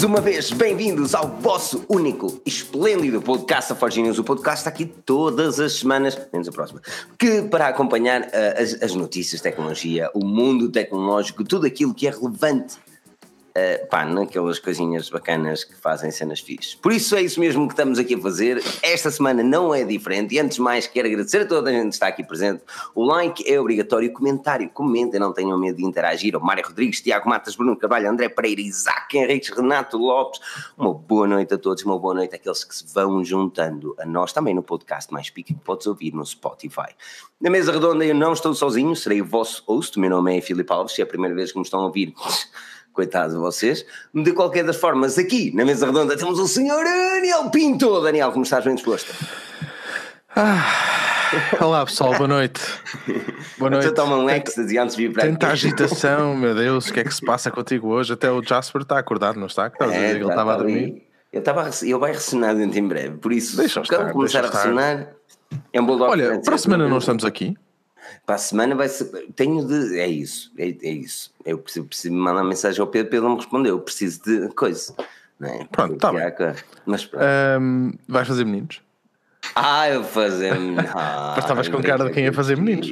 Mais uma vez, bem-vindos ao vosso único esplêndido podcast, News. O podcast está aqui todas as semanas, menos a próxima, que para acompanhar uh, as, as notícias tecnologia, o mundo tecnológico, tudo aquilo que é relevante Uh, pá, naquelas coisinhas bacanas que fazem cenas fixes. Por isso é isso mesmo que estamos aqui a fazer. Esta semana não é diferente. E antes de mais, quero agradecer a toda a gente que está aqui presente. O like é obrigatório. Comentário, comentem, não tenham medo de interagir. O Mário Rodrigues, Tiago Matas, Bruno Carvalho, André Pereira, Isaac Henriques, Renato Lopes. Uma boa noite a todos. Uma boa noite àqueles que se vão juntando a nós também no podcast Mais Pique que podes ouvir no Spotify. Na mesa redonda eu não estou sozinho, serei o vosso host. O meu nome é Filipe Alves. Se é a primeira vez que me estão a ouvir coitados de vocês. De qualquer das formas, aqui na mesa redonda temos o senhor Daniel Pinto. Daniel, como estás bem disposto? Ah, olá pessoal, boa noite. Boa noite. Toma um ecstasy antes de vir para Tanta agitação, meu Deus, o que é que se passa contigo hoje? Até o Jasper está acordado, não está? Que é, ele estava a dormir. Eu estava, ele vai ressonar dentro em breve, por isso, deixa quando começar a ressonar, é um bom Olha, para a semana não estamos aqui. Para a semana vai ser. Tenho de. É isso, é, é isso. Eu preciso, preciso mandar mensagem ao Pedro, Pedro não me respondeu. Eu preciso de coisa. É? Pronto, está bem. Mas pronto. Um, vais fazer meninos? Ah, eu vou fazer. Ah, Estavas com cara de quem ia fazer meninos.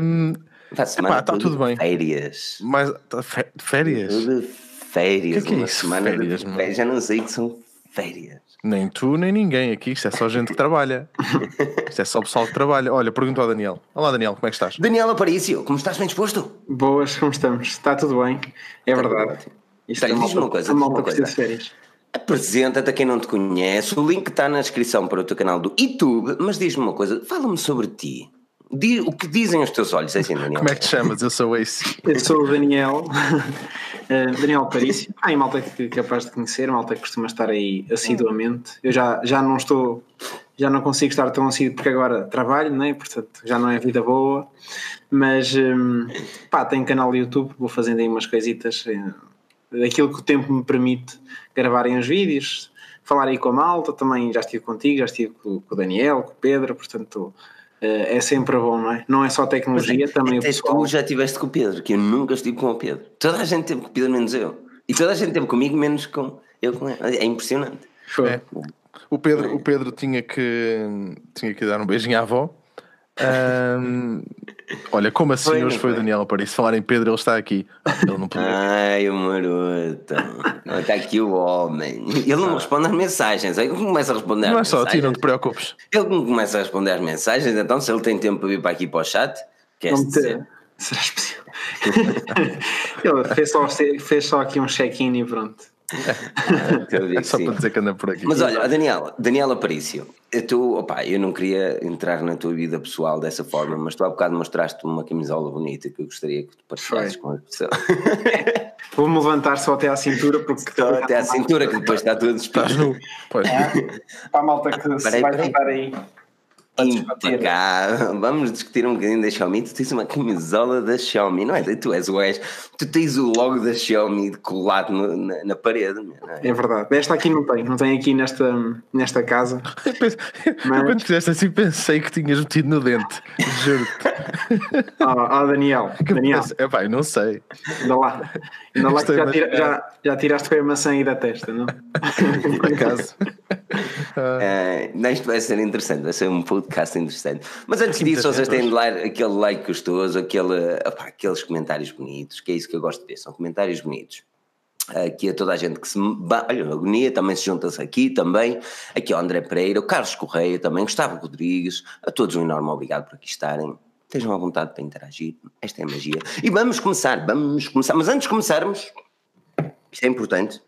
um, está tudo bem. Férias. Mas, tá, férias? Tudo férias. O que é, que é isso? Semana férias, de férias. Já não sei que são férias. Nem tu, nem ninguém aqui. Isto é só gente que trabalha. Isto é só o pessoal que trabalha. Olha, pergunta ao Daniel. Olá, Daniel, como é que estás? Daniel Aparício, como estás bem disposto? Boas, como estamos? Está tudo bem? É Está verdade. Isto é diz uma coisa. Diz uma coisa. Férias. Apresenta-te a quem não te conhece. O link está na descrição para o teu canal do YouTube. Mas diz-me uma coisa. Fala-me sobre ti. O que dizem os teus olhos, é assim, Daniel? Como é que te chamas? Eu sou esse. Eu sou o Daniel, uh, Daniel Parício. Ah, e malta que é capaz de conhecer, malta que costuma estar aí assiduamente. Eu já, já não estou, já não consigo estar tão assíduo porque agora trabalho, né? portanto já não é vida boa. Mas, um, pá, tenho canal do YouTube, vou fazendo aí umas coisitas, daquilo que o tempo me permite gravarem os vídeos, falar aí com a malta, também já estive contigo, já estive com, com o Daniel, com o Pedro, portanto eh, é sempre bom, não é? Não é só tecnologia, também até o pessoal. Tu já estiveste com o Pedro, que eu nunca estive com o Pedro. Toda a gente teve com o Pedro, menos eu. E toda a gente teve comigo, menos com eu com ele. É impressionante. É. O Pedro, o Pedro tinha, que, tinha que dar um beijinho à avó um, olha, como assim foi, hoje foi o Daniel Aparício? Falar em Pedro, ele está aqui. Ele não podia. Ai, o maroto. Está aqui o homem. Ele não me responde às mensagens. Ele começa a responder Não é só a ti, não te preocupes. Ele começa a responder às mensagens, então se ele tem tempo para vir para aqui para o chat, queres dizer? Será especial. ele fez só, fez só aqui um check-in e pronto. É só para dizer que anda por aqui. Mas olha, Daniela, Daniela Aparício, tu, opa, eu não queria entrar na tua vida pessoal dessa forma, mas tu há bocado mostraste uma camisola bonita que eu gostaria que tu partilhasses com a pessoa. Vou-me levantar só até à cintura, porque só até à cintura, que depois está tudo Estás nu. Pois. É, para a malta que se vai juntar aí impecável. Vamos discutir um bocadinho da Xiaomi. Tu tens uma camisola da Xiaomi, não é? Tu és o és. Tu tens o logo da Xiaomi colado no, na, na, parede. É? é? verdade. Esta aqui não tem, não tem aqui nesta, nesta casa. Mas... Quando fizeste assim, pensei que tinhas metido no dente. Juro-te. Ah, oh, Daniel. Daniel. É pá, não sei. Ainda lá. Ainda lá que já, tira, já, já tiraste com a maçã aí da testa, não? Por acaso. Uh, isto vai ser interessante, vai ser um podcast interessante. Mas antes disso, vocês têm de dar aquele like gostoso, aquele, aqueles comentários bonitos, que é isso que eu gosto de ver, são comentários bonitos. Aqui a toda a gente que se. Olha, a Agonia também se junta-se aqui também. Aqui ao André Pereira, o Carlos Correia também, Gustavo Rodrigues. A todos um enorme obrigado por aqui estarem. Estejam à vontade para interagir. Esta é a magia. E vamos começar, vamos começar. Mas antes de começarmos, isto é importante.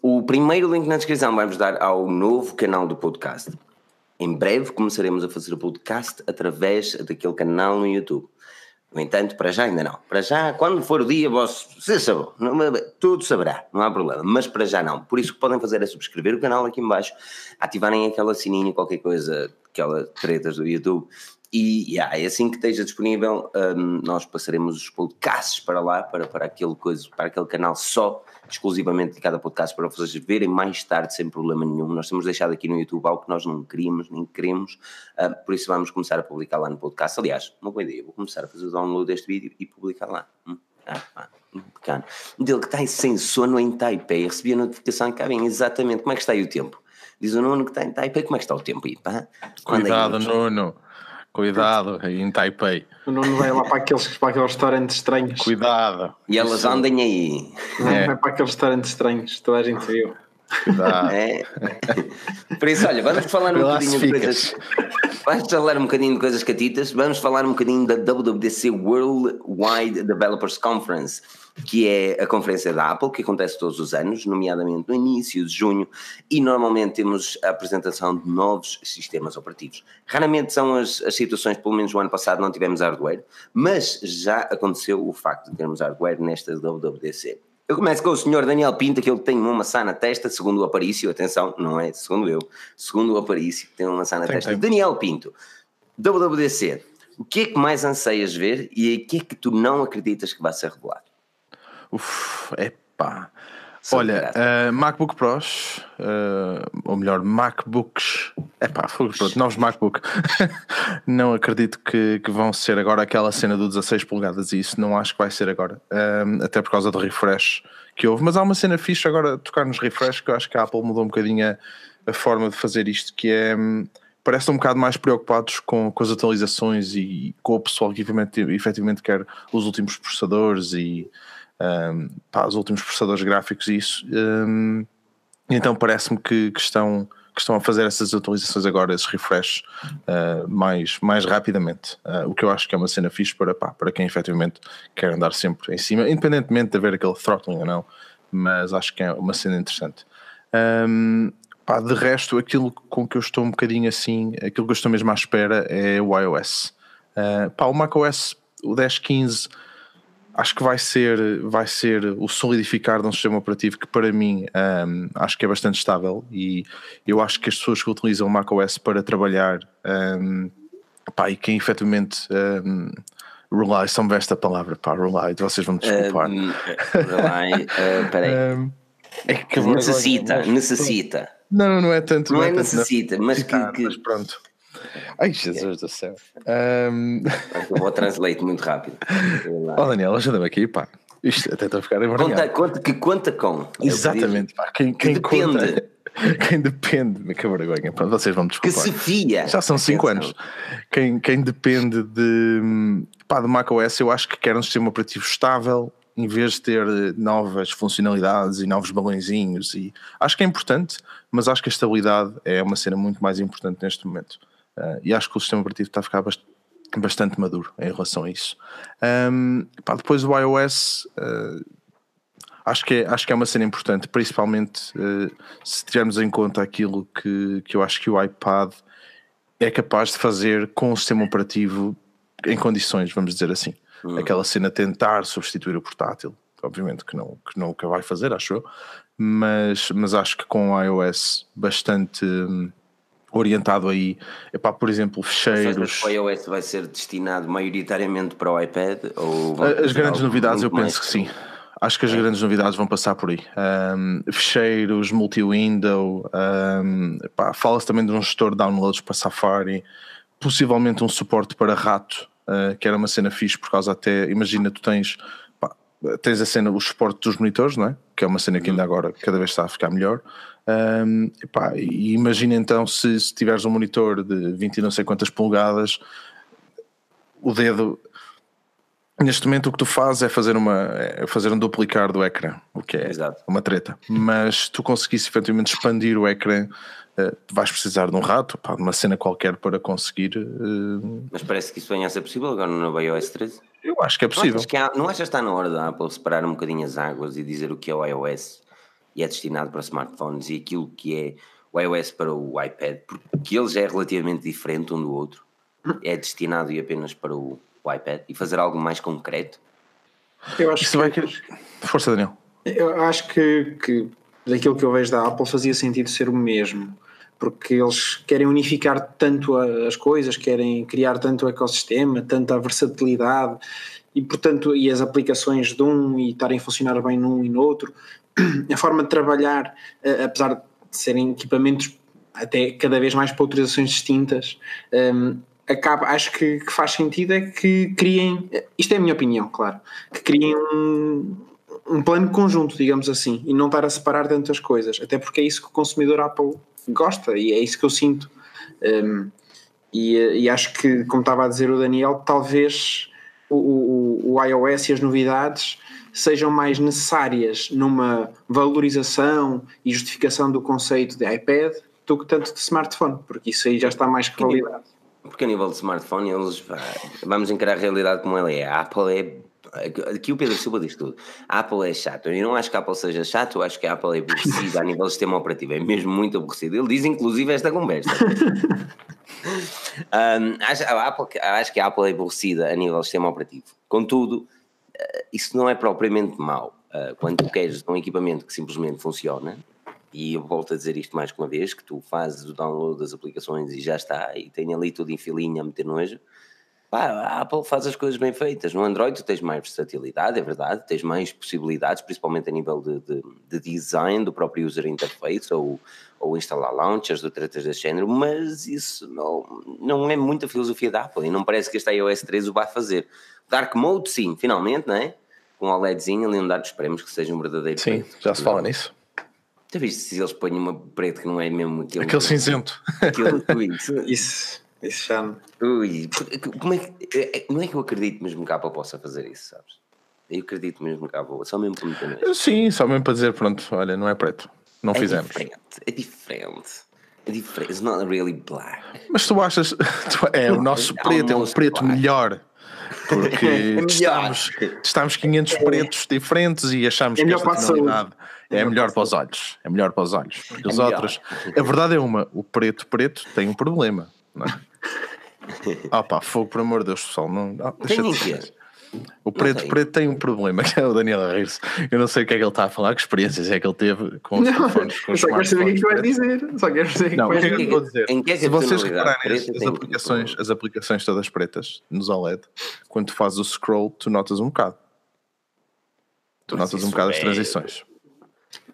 O primeiro link na descrição vai-vos dar ao novo canal do podcast. Em breve começaremos a fazer o podcast através daquele canal no YouTube. No entanto, para já ainda não. Para já, quando for o dia, se sabe, tudo saberá, não há problema. Mas para já não. Por isso que podem fazer é subscrever o canal aqui embaixo, ativarem aquela sininho, qualquer coisa, aquela tretas do YouTube. E yeah, é assim que esteja disponível, um, nós passaremos os podcasts para lá, para, para, aquele coisa, para aquele canal só, exclusivamente dedicado a podcast, para vocês verem mais tarde, sem problema nenhum. Nós temos deixado aqui no YouTube algo que nós não queríamos, nem queremos, uh, por isso vamos começar a publicar lá no podcast. Aliás, uma boa ideia, vou começar a fazer o download deste vídeo e publicar lá. Hum, Ah, pá, bacana. Dele que está sem sono em Taipei, recebi a notificação que vem exatamente como é que está aí o tempo. Diz o Nuno que está em Taipei, como é que está o tempo aí? Pá? Cuidado, é Nuno. Cuidado, aí em Taipei. O Nuno vai lá para aqueles, para aqueles restaurantes estranhos. Cuidado. E elas Isso. andem aí. É. Vai para aqueles restaurantes estranhos, toda a gente viu. É. Por isso, olha, vamos falar um bocadinho de coisas. Vamos falar um bocadinho de coisas catitas. Vamos falar um bocadinho da WWDC Worldwide Developers Conference, que é a conferência da Apple, que acontece todos os anos, nomeadamente no início de junho, e normalmente temos a apresentação de novos sistemas operativos. Raramente são as, as situações, pelo menos o ano passado não tivemos hardware, mas já aconteceu o facto de termos hardware nesta WWDC. Eu começo com o senhor Daniel Pinto, que ele tem uma maçã na testa, segundo o Aparício, atenção, não é segundo eu, segundo o Aparício, tem uma maçã na tem, testa. Tem. Daniel Pinto, WWDC, o que é que mais anseias ver e o que é que tu não acreditas que vai ser revelado? Uf, é pá. Olha, uh, MacBook Pros, uh, ou melhor, MacBooks, é pá, pronto, novos MacBook. não acredito que, que, vão ser agora aquela cena do 16 polegadas e isso não acho que vai ser agora, uh, até por causa do refresh que houve. Mas há uma cena fixe agora tocar nos refresh que eu acho que a Apple mudou um bocadinho a, a forma de fazer isto, que é. Um, parece um bocado mais preocupados com, com as atualizações e com o pessoal que efetivamente quer os últimos processadores e um, os últimos processadores gráficos e isso. Um, então parece-me que, que, estão, que estão a fazer essas atualizações agora, esses refresh uh, mais, mais rapidamente. Uh, o que eu acho que é uma cena fixe para, pá, para quem efetivamente quer andar sempre em cima, independentemente de haver aquele throttling ou não, mas acho que é uma cena interessante. Um, pá, de resto, aquilo com que eu estou um bocadinho assim, aquilo que eu estou mesmo à espera é o iOS. Uh, pá, o macOS, o 10.15 acho que vai ser, vai ser o solidificar de um sistema operativo que para mim um, acho que é bastante estável e eu acho que as pessoas que utilizam o macOS para trabalhar um, pá, e quem efetivamente um, rely, só me esta palavra, pá, rely, vocês vão me desculpar. Um, rely, uh, peraí. Um, é que necessita, agora, necessita. Não, não é tanto. Não, não é, é necessita, tanto, mas que, que... Mas pronto. Ai, Jesus do céu. Um... Eu vou translate muito rápido. oh, Daniel, ajuda-me aqui, pá. Isto até estou a ficar conta, conta Que conta com. Exatamente, pá. Quem, quem depende. Conta, quem depende, que vergonha, pronto, vocês vão me desculpar. Que se fia. Já são 5 anos. Quem, quem depende de, pá, de macOS, eu acho que quer um sistema operativo estável, em vez de ter novas funcionalidades e novos balãozinhos. E acho que é importante, mas acho que a estabilidade é uma cena muito mais importante neste momento. Uh, e acho que o sistema operativo está a ficar bast bastante maduro em relação a isso. Um, pá, depois do iOS, uh, acho, que é, acho que é uma cena importante, principalmente uh, se tivermos em conta aquilo que, que eu acho que o iPad é capaz de fazer com o sistema operativo em condições, vamos dizer assim. Uhum. Aquela cena tentar substituir o portátil, obviamente que não, que que vai fazer, acho eu, mas, mas acho que com o iOS bastante. Um, orientado aí, epá, por exemplo, fecheiros. O iOS vai ser destinado maioritariamente para o iPad? Ou as grandes novidades, eu penso que sim. Acho que as é. grandes novidades vão passar por aí. Um, fecheiros, multi-window, um, fala-se também de um gestor de downloads para Safari, possivelmente um suporte para rato, uh, que era uma cena fixe, por causa até, imagina, tu tens, tens a cena, o suporte dos monitores, não é? Que é uma cena que ainda uhum. agora cada vez está a ficar melhor. Um, epá, e imagina então se, se tiveres um monitor de 20 e não sei quantas polegadas, o dedo. Neste momento o que tu fazes é fazer, uma, é fazer um duplicar do ecrã, o que é Exato. uma treta. Mas se tu conseguisse efetivamente expandir o ecrã, uh, vais precisar de um rato, pá, de uma cena qualquer para conseguir. Uh... Mas parece que isso venha a ser possível agora no iOS 13? Eu acho que é possível. Não achas, que há, não achas que está na hora da Apple separar um bocadinho as águas e dizer o que é o iOS e é destinado para smartphones e aquilo que é o iOS para o iPad, porque ele já é relativamente diferente um do outro, é destinado e apenas para o, o iPad e fazer algo mais concreto? Eu acho Isso que, vai... Força, Daniel. Eu acho que, que daquilo que eu vejo da Apple fazia sentido ser o mesmo, porque eles querem unificar tanto as coisas, querem criar tanto o ecossistema, tanta versatilidade e portanto e as aplicações de um e estarem a funcionar bem num e no outro. A forma de trabalhar, apesar de serem equipamentos até cada vez mais para utilizações distintas, um, acaba, acho que, que, faz sentido é que criem, isto é a minha opinião, claro, que criem um, um plano conjunto, digamos assim, e não estar a separar tantas coisas, até porque é isso que o consumidor Apple gosta e é isso que eu sinto. Um, e, e, acho que, como estava a dizer o Daniel, talvez o, o, o iOS e as novidades sejam mais necessárias numa valorização e justificação do conceito de iPad do que tanto de smartphone, porque isso aí já está mais que validado. Porque a nível de smartphone, eles vamos encarar a realidade como ela é. A Apple é. Aqui o Pedro Silva diz tudo. A Apple é chato. Eu não acho que a Apple seja chato, eu acho que a Apple é aborrecida a nível do sistema operativo. É mesmo muito aborrecida. Ele diz, inclusive, esta conversa. um, acho, a Apple, acho que a Apple é aborrecida a nível do sistema operativo. Contudo, eh, isso não é propriamente mau. Uh, quando tu queres um equipamento que simplesmente funciona, e eu volto a dizer isto mais que uma vez, que tu fazes o download das aplicações e já está, e tem ali tudo em filinha a meter nojo, pá, a Apple faz as coisas bem feitas. No Android tu tens mais versatilidade, é verdade, tens mais possibilidades, principalmente a nível de, de, de design do próprio user interface ou, ou instalar launchers, do tretas desse género, mas isso não, não é muita filosofia da Apple e não parece que este iOS 13 o vá fazer. Dark Mode, sim, finalmente, não é? Com o OLEDzinho ali onde esperemos que seja um verdadeiro. Sim, preto. já se fala nisso. Já viste se eles põem uma preto que não é mesmo aquele. Aquele cinzento. Aquele, isso, isso já. Ui, como é que. É, é, não é que eu acredito mesmo que a Apple possa fazer isso, sabes? Eu acredito mesmo que a Apple, só mesmo para meter Sim, só mesmo para dizer, pronto, olha, não é preto. Não é fizemos. Diferente, é diferente. É diferente. It's not really black. Mas tu achas. Tu, é, o nosso preto é um preto black. melhor. Porque é estamos, estamos 500 pretos diferentes e achamos é que esta tonalidade é melhor para os olhos. É melhor para os olhos. Porque os outros. A verdade é uma: o preto preto tem um problema. Não é? Ah pá, fogo, por amor de Deus, pessoal. Não, ah, deixa de o preto preto tem um problema, que é o Daniel a Eu não sei o que é que ele está a falar, que experiências é que ele teve com os não, telefones. Com os só quero saber o que é que vai dizer. Só quero saber não, o que é que, vou dizer. Em que é que Se vocês repararem as, aplicações, as aplicações todas pretas nos OLED, quando tu fazes o scroll, tu notas um bocado. Tu Mas notas um bocado é... as transições.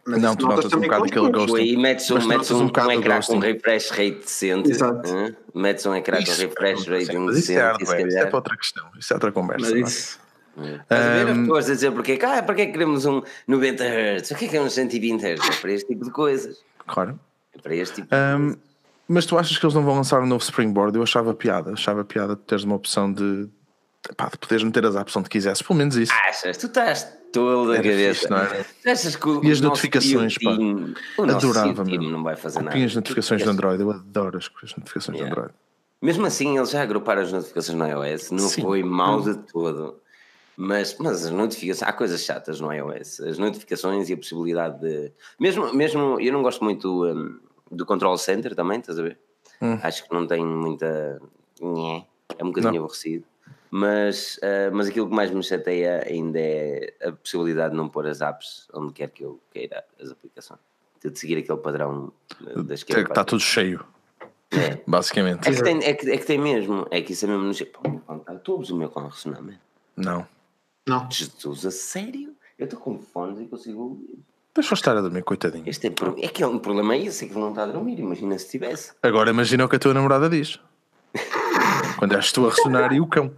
Mas não, tu notas um bocado aquele ghosting. E metes um, metes um, um, um ecrã com refresh rate decente. Exato. Hein? Metes um ecrã com refresh rate sim, mas isso é decente. Isso é para outra questão. Isso é outra conversa. Mas isso... Estás a ver as pessoas a dizer porque, ah, para que é que queremos um 90 Hz? O que é que é um 120 Hz? É para este tipo de coisas. Claro. É para este tipo de um, coisas. Mas tu achas que eles não vão lançar um novo Springboard? Eu achava piada. Achava piada de teres uma opção de, pá, de poderes meter as apps onde quisesse. Pelo menos isso. Achas? Tu estás todo a cabeça. Fixe, não é? Achas que o, e as notificações, pá. Adorava, meu. não vai fazer nada. E as notificações de Android, eu adoro as, as notificações yeah. de Android. Mesmo assim, eles já agruparam as notificações no iOS, não Sim. foi mau de todo. Mas, mas as notificações, há coisas chatas no iOS, as notificações e a possibilidade de. Mesmo, mesmo eu não gosto muito um, do Control Center também, estás a ver? Hum. Acho que não tem muita. É um bocadinho não. aborrecido. Mas, uh, mas aquilo que mais me chateia ainda é a possibilidade de não pôr as apps onde quer que eu queira as aplicações. De seguir aquele padrão da esquerda. Está tudo cheio. É. Basicamente. É que, tem, é, que, é que tem mesmo. É que isso é mesmo no. Tu ouves o meu com ressonamento? Não. Não. Jesus, a sério? Eu estou com fones e consigo ouvir. Deixa eu estar a dormir, coitadinho. Este é, é que é um problema é esse, é que ele não está a dormir. Imagina se tivesse. Agora imagina o que a tua namorada diz. Quando és tu a ressonar e o cão.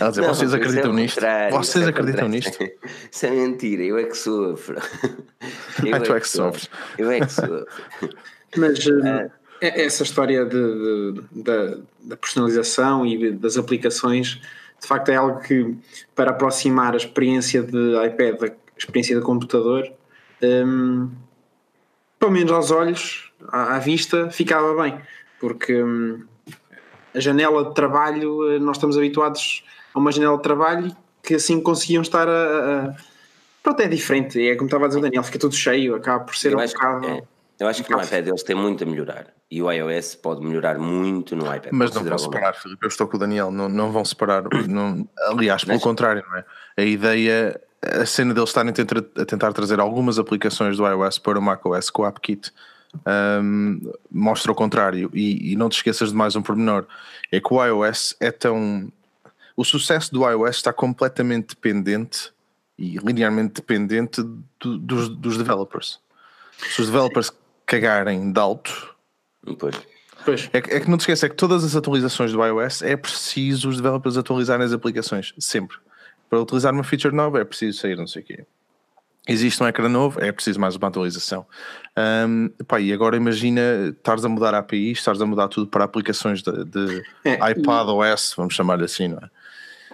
Ela dizer, não, vocês é acreditam é nisto? Vocês é acreditam nisto? Isso é mentira, eu é que sofro. Eu ah, tu é que sofres. Eu é que sofro. Mas uh, essa história de, de, de, da personalização e das aplicações, de facto é algo que, para aproximar a experiência de iPad da experiência de computador, um, pelo menos aos olhos, à, à vista, ficava bem. Porque. Um, a janela de trabalho, eh, nós estamos habituados a uma janela de trabalho que assim conseguiam estar a. a pronto, é diferente, é como estava a dizer o Daniel, fica tudo cheio, acaba por ser eu um bocado. É, eu acho um que no iPad eles têm muito a melhorar e o iOS pode melhorar muito no iPad. Mas não vão separar, Filipe, eu estou com o Daniel, não, não vão separar, não, aliás, pelo Mas... contrário, não é? A ideia, a cena deles estarem a tentar trazer algumas aplicações do iOS para o macOS com o AppKit um, mostra o contrário. E, e, não te esqueças de mais um pormenor: é que o iOS é tão. O sucesso do iOS está completamente dependente e linearmente dependente do, dos, dos developers. Se os developers cagarem de alto, pois. Pois. É, que, é que não te esqueces, é que todas as atualizações do iOS é preciso os developers atualizarem as aplicações, sempre. Para utilizar uma feature nova é preciso sair não sei o quê. Existe um ecrã novo, é preciso mais uma atualização. Um, pá, e agora imagina estares a mudar a API, estares a mudar tudo para aplicações de, de é, iPad OS, vamos chamar assim, não é?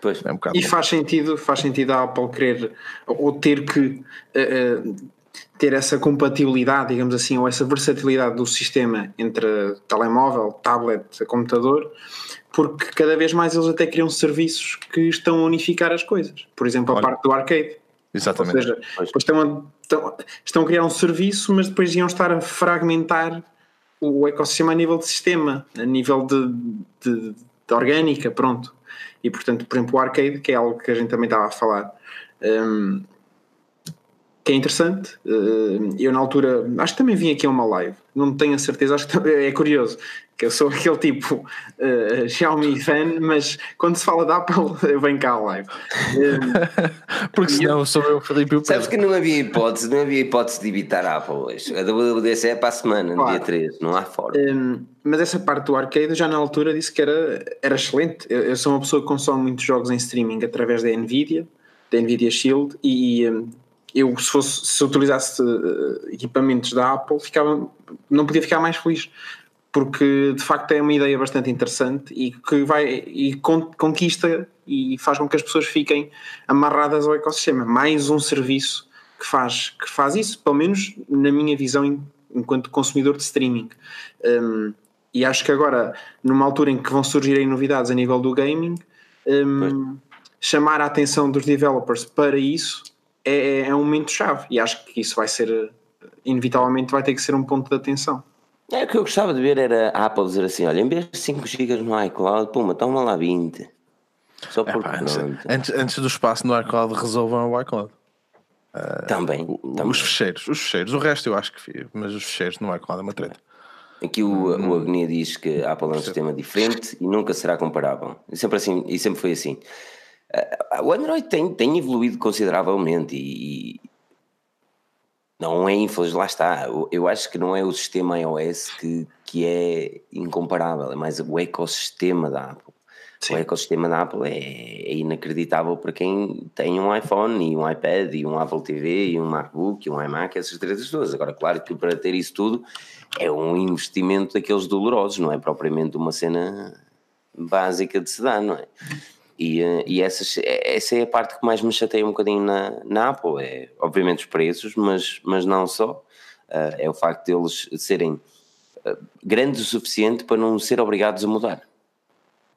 Pois. É um e faz sentido, faz sentido a Apple querer ou ter que uh, ter essa compatibilidade, digamos assim, ou essa versatilidade do sistema entre telemóvel, tablet, computador, porque cada vez mais eles até criam serviços que estão a unificar as coisas. Por exemplo, a Olha. parte do arcade. Exatamente. Ou seja, depois estão a, estão, estão a criar um serviço, mas depois iam estar a fragmentar o ecossistema a nível de sistema, a nível de, de, de orgânica, pronto. E portanto, por exemplo, o arcade, que é algo que a gente também estava a falar, um, que é interessante. Uh, eu na altura, acho que também vim aqui a uma live, não tenho a certeza, acho que é curioso, que eu sou aquele tipo uh, Xiaomi fan, mas quando se fala da Apple, eu venho cá à live. Um, Porque senão eu, sou eu, Felipe. Sabes que não havia hipótese, não havia hipótese de evitar a Apple hoje. A WWDC é para a semana, claro. no dia 3, não há forma. Um, mas essa parte do arcade, já na altura disse que era, era excelente. Eu, eu, sou uma pessoa que consome muitos jogos em streaming através da Nvidia, da Nvidia Shield, e um, eu se fosse se utilizasse uh, equipamentos da Apple ficava não podia ficar mais feliz porque de facto é uma ideia bastante interessante e que vai e conquista e faz com que as pessoas fiquem amarradas ao ecossistema. Mais um serviço que faz que faz isso pelo menos na minha visão enquanto consumidor de streaming. Um, e acho que agora numa altura em que vão surgir novidades a nível do gaming um, chamar a atenção dos developers para isso é, é um momento chave e acho que isso vai ser, inevitavelmente, vai ter que ser um ponto de atenção. É, o que eu gostava de ver era a Apple dizer assim: olha, em vez de 5 GB no iCloud, puma, toma lá 20. Só é, porque. antes, antes, antes, do espaço no iCloud, resolvam o iCloud. Uh, também, o, também, Os fecheiros, os fecheiros, o resto eu acho que mas os fecheiros no iCloud é uma treta. Aqui o, hum. o Agnia diz que a Apple é um sistema diferente e nunca será comparável. E sempre, assim, e sempre foi assim. O Android tem, tem evoluído consideravelmente e, não é infeliz, lá está. Eu acho que não é o sistema iOS que, que é incomparável, é mais o ecossistema da Apple. Sim. O ecossistema da Apple é, é, inacreditável para quem tem um iPhone e um iPad e um Apple TV e um MacBook e um iMac, essas três duas. Agora, claro que para ter isso tudo é um investimento daqueles dolorosos, não é propriamente uma cena básica de se dar, não é? E, eh, e essas, é, essa é a parte que mais me chateia um bocadinho na, na Apple, é obviamente os preços, mas, mas não só, uh, é o facto de eles serem uh, grandes o suficiente para não ser obrigados a mudar.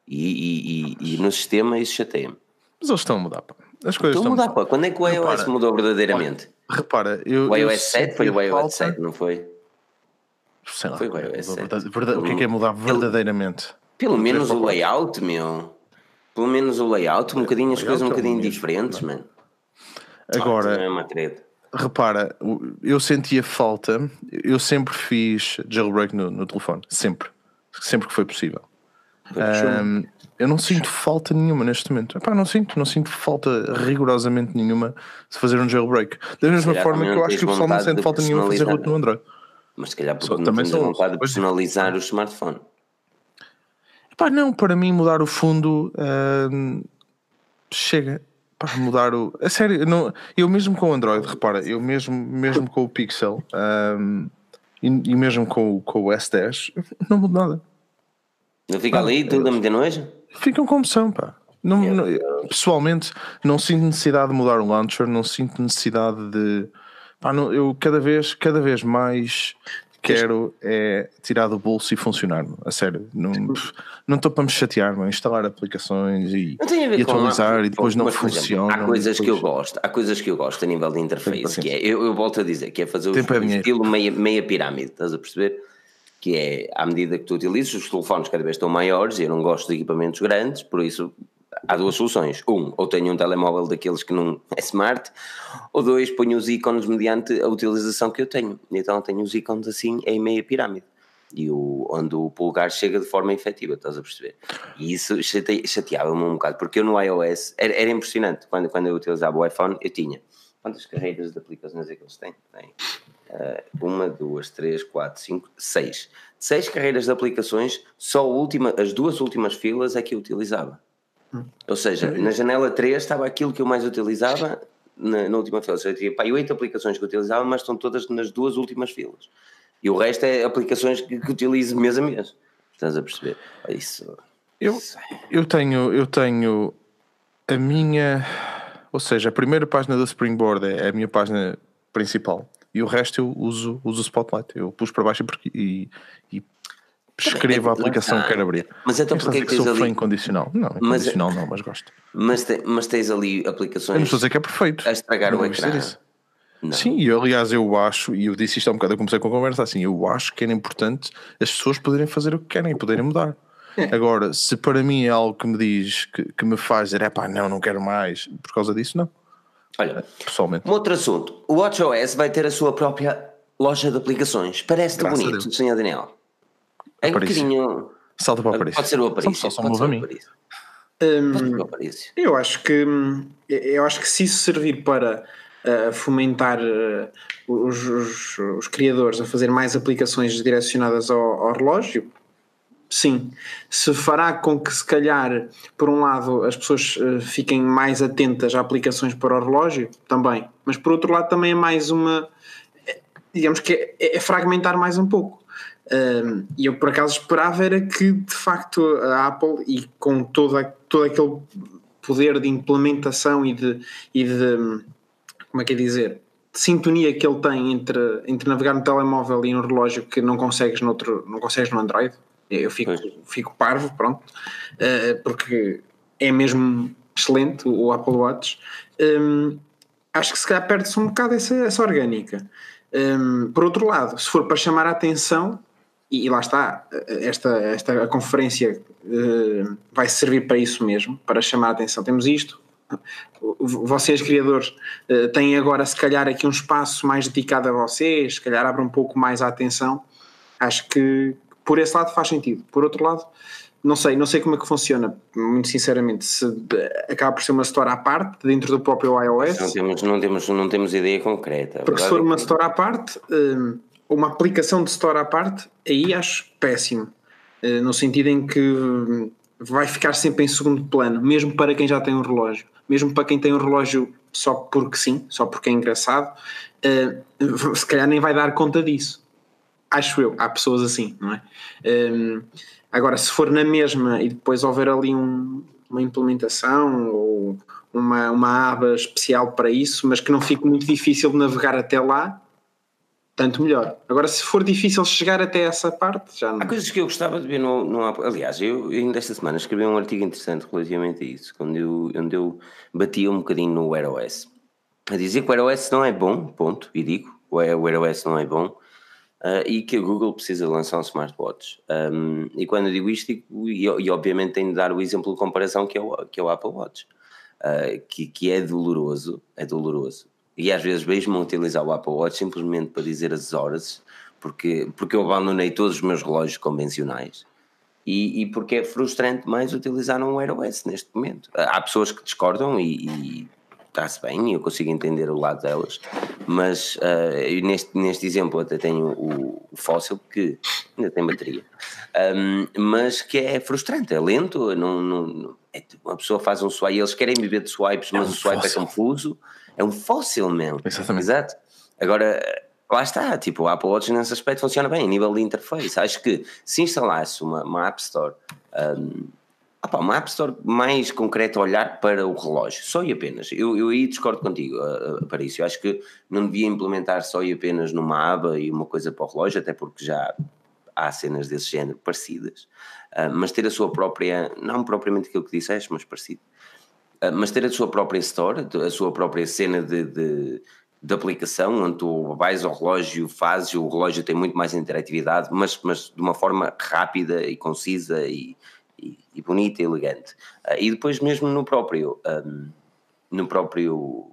E, e, e no sistema isso chateia-me. Mas eles estão a mudar, pá. As coisas estão a mudar, pá. Quando é que o iOS repara, mudou verdadeiramente? Olha, repara, eu, o iOS eu 7 foi o iOS falta... 7, não foi? Sei lá, foi o iOS 7. Verdade, o que é que é mudar verdadeiramente? Pelo menos o layout, meu. Pelo menos o layout, um bocadinho as coisas um bocadinho diferentes, mano. Agora, repara, eu sentia falta, eu sempre fiz jailbreak no, no telefone, sempre, sempre que foi possível. Um, eu não sinto falta nenhuma neste momento. Epá, não sinto, não sinto falta rigorosamente nenhuma de fazer um jailbreak. Da mesma forma que eu acho que o pessoal não sente falta nenhuma de fazer root no Android. Mas se calhar porque Só, não tens vontade de personalizar o smartphone. Pá, não, para mim mudar o fundo uh, chega. Pá, mudar o. A sério, não, eu mesmo com o Android, repara, eu mesmo, mesmo com o Pixel um, e, e, mesmo com, com o S10, não mudo nada. Não fica pá, ali tudo a meter nojo? Ficam como são, pá. Não, não, pessoalmente, não sinto necessidade de mudar o launcher, não sinto necessidade de. Pá, não, eu cada vez, cada vez mais quero é tirar do bolso e funcionar, a sério. Não estou para me chatear, não, instalar aplicações e, e atualizar e depois não funciona. Há coisas depois... que eu gosto, há coisas que eu gosto a nível de interface, que é, eu, eu, volto a dizer, que é fazer o, é estilo meia, meia pirâmide, estás a perceber? Que é, à medida que tu utilizas, os telefones cada vez estão maiores e eu não gosto de equipamentos grandes, por isso há duas soluções. Um, ou tenho um telemóvel daqueles que não é smart, ou dois, ponho os ícones mediante a utilização que eu tenho. Então tenho os ícones assim em meia pirâmide. E o, onde o polegar chega de forma efetiva, estás a perceber? E isso chate, chateava-me um bocado, porque eu no iOS era, era, impressionante. Quando, quando eu utilizava o iPhone, eu tinha quantas carreiras de aplicações é que eles têm? Tem uh, uma, duas, três, quatro, cinco, seis. Seis carreiras de aplicações, só última, as duas últimas filas é que eu utilizava. Ou seja, na janela 3 estava aquilo que eu mais utilizava na, na última fila. Ou seja, tinha pá, oito aplicações que eu utilizava, mas estão todas nas duas últimas filas. E o resto é aplicações que, que utilizo mês a mês. Estás a perceber? Isso. Eu, eu tenho, eu tenho a minha, ou seja, a primeira página do Springboard é a minha página principal e o resto eu uso, uso o Spotlight. Eu pus para baixo e, e escrevo a aplicação que quero abrir. Mas então porque é que, sou ali... incondicional? Não, incondicional mas, não, mas gosto. Mas, te, mas tens ali aplicações. Eu não estou a dizer que é perfeito. A estragar o ecrã. Não. Sim, e aliás eu acho, e eu disse isto há um bocado, eu comecei com a conversa assim, eu acho que era importante as pessoas poderem fazer o que querem e poderem mudar. É. Agora, se para mim é algo que me diz, que, que me faz dizer, é pá, não, não quero mais, por causa disso, não. Olha, pessoalmente. Um outro assunto, o WatchOS vai ter a sua própria loja de aplicações. Parece-te bonito, senhor Daniel. É um bocadinho. Salta para o Aparício. Pode ser o Aparício. Só, só, só a mim. Hum, eu acho que eu acho que se isso servir para uh, fomentar uh, os, os, os, criadores a fazer mais aplicações direcionadas ao, ao, relógio, sim. Se fará com que se calhar, por um lado, as pessoas uh, fiquem mais atentas a aplicações para o relógio, também. Mas por outro lado também é mais uma digamos que é, é fragmentar mais um pouco. E eu por acaso esperava era que de facto a Apple e com toda, todo aquele poder de implementação e de, e de como é que é dizer de sintonia que ele tem entre, entre navegar no telemóvel e no relógio que não consegues no, outro, não consegues no Android eu fico, fico parvo pronto uh, porque é mesmo excelente o Apple Watch. Um, acho que se calhar perde-se um bocado essa, essa orgânica. Um, por outro lado, se for para chamar a atenção, e, lá está, esta, esta conferência uh, vai servir para isso mesmo, para chamar a atenção. Temos isto, vocês criadores uh, têm agora se calhar aqui um espaço mais dedicado a vocês, se calhar abre um pouco mais a atenção. Acho que por esse lado faz sentido. Por outro lado, não sei, não sei como é que funciona, muito sinceramente, se acaba por ser uma store à parte dentro do próprio iOS. Não temos, não temos, não temos ideia concreta. Porque se for uma é store à parte, hum, uma aplicação de store à parte, aí acho péssimo. Eh, no sentido em que hum, vai ficar sempre em segundo plano, mesmo para quem já tem um relógio. Mesmo para quem tem um relógio só porque sim, só porque é engraçado, eh, se calhar nem vai dar conta disso. Acho eu, há pessoas assim, não é? Hum, Agora, se for na mesma e depois houver ali um, uma implementação ou uma, uma aba especial para isso, mas que não fique muito difícil de navegar até lá, tanto melhor. Agora, se for difícil chegar até essa parte, já não. Há coisas que eu gostava de ver no. no aliás, eu ainda esta semana escrevi um artigo interessante relativamente a isso, quando eu, onde eu batia um bocadinho no Wear OS. A dizer que o Wear OS não é bom, ponto, e digo, o Wear OS não é bom, Uh, e que a Google precisa lançar um smartwatch. Um, e quando eu digo isto, digo, e, e, obviamente tenho de dar o exemplo de comparação que é o, que é o Apple Watch, uh, que, que é doloroso, é doloroso. E às vezes vejo-me utilizar o Apple Watch simplesmente para dizer as horas, porque, porque eu abandonei todos os meus relógios convencionais. E, e porque é frustrante mais utilizar um Wear OS neste momento. Há pessoas que discordam e, e está-se bem, eu consigo entender o lado delas, mas uh, neste, neste exemplo até tenho o, o fóssil que ainda tem bateria, um, mas que é frustrante, é lento, não, não, é, uma pessoa faz um swipe, eles querem viver de swipes, mas é um o swipe é fóssil. é confuso, é um fóssil mesmo, Exatamente. exato. Agora, lá está, tipo, o Apple Watch nesse aspecto funciona bem, a nível de interface, acho que se instalasse uma, uma App Store um, Opa, uma App Store mais concreta olhar para o relógio, só e apenas. Eu, eu aí discordo contigo, uh, para isso. Eu acho que não devia implementar só e apenas numa aba e uma coisa para o relógio, até porque já há cenas desse género parecidas, uh, mas ter a sua própria, não propriamente aquilo que disseste, mas parecido, mas ter a sua própria store, a sua própria cena de, de, de, aplicação, onde tu vais ao relógio, fazes, o relógio tem muito mais interatividade, mas, mas de uma forma rápida e concisa e e, e bonita e elegante. Uh, e depois mesmo no próprio, um, no próprio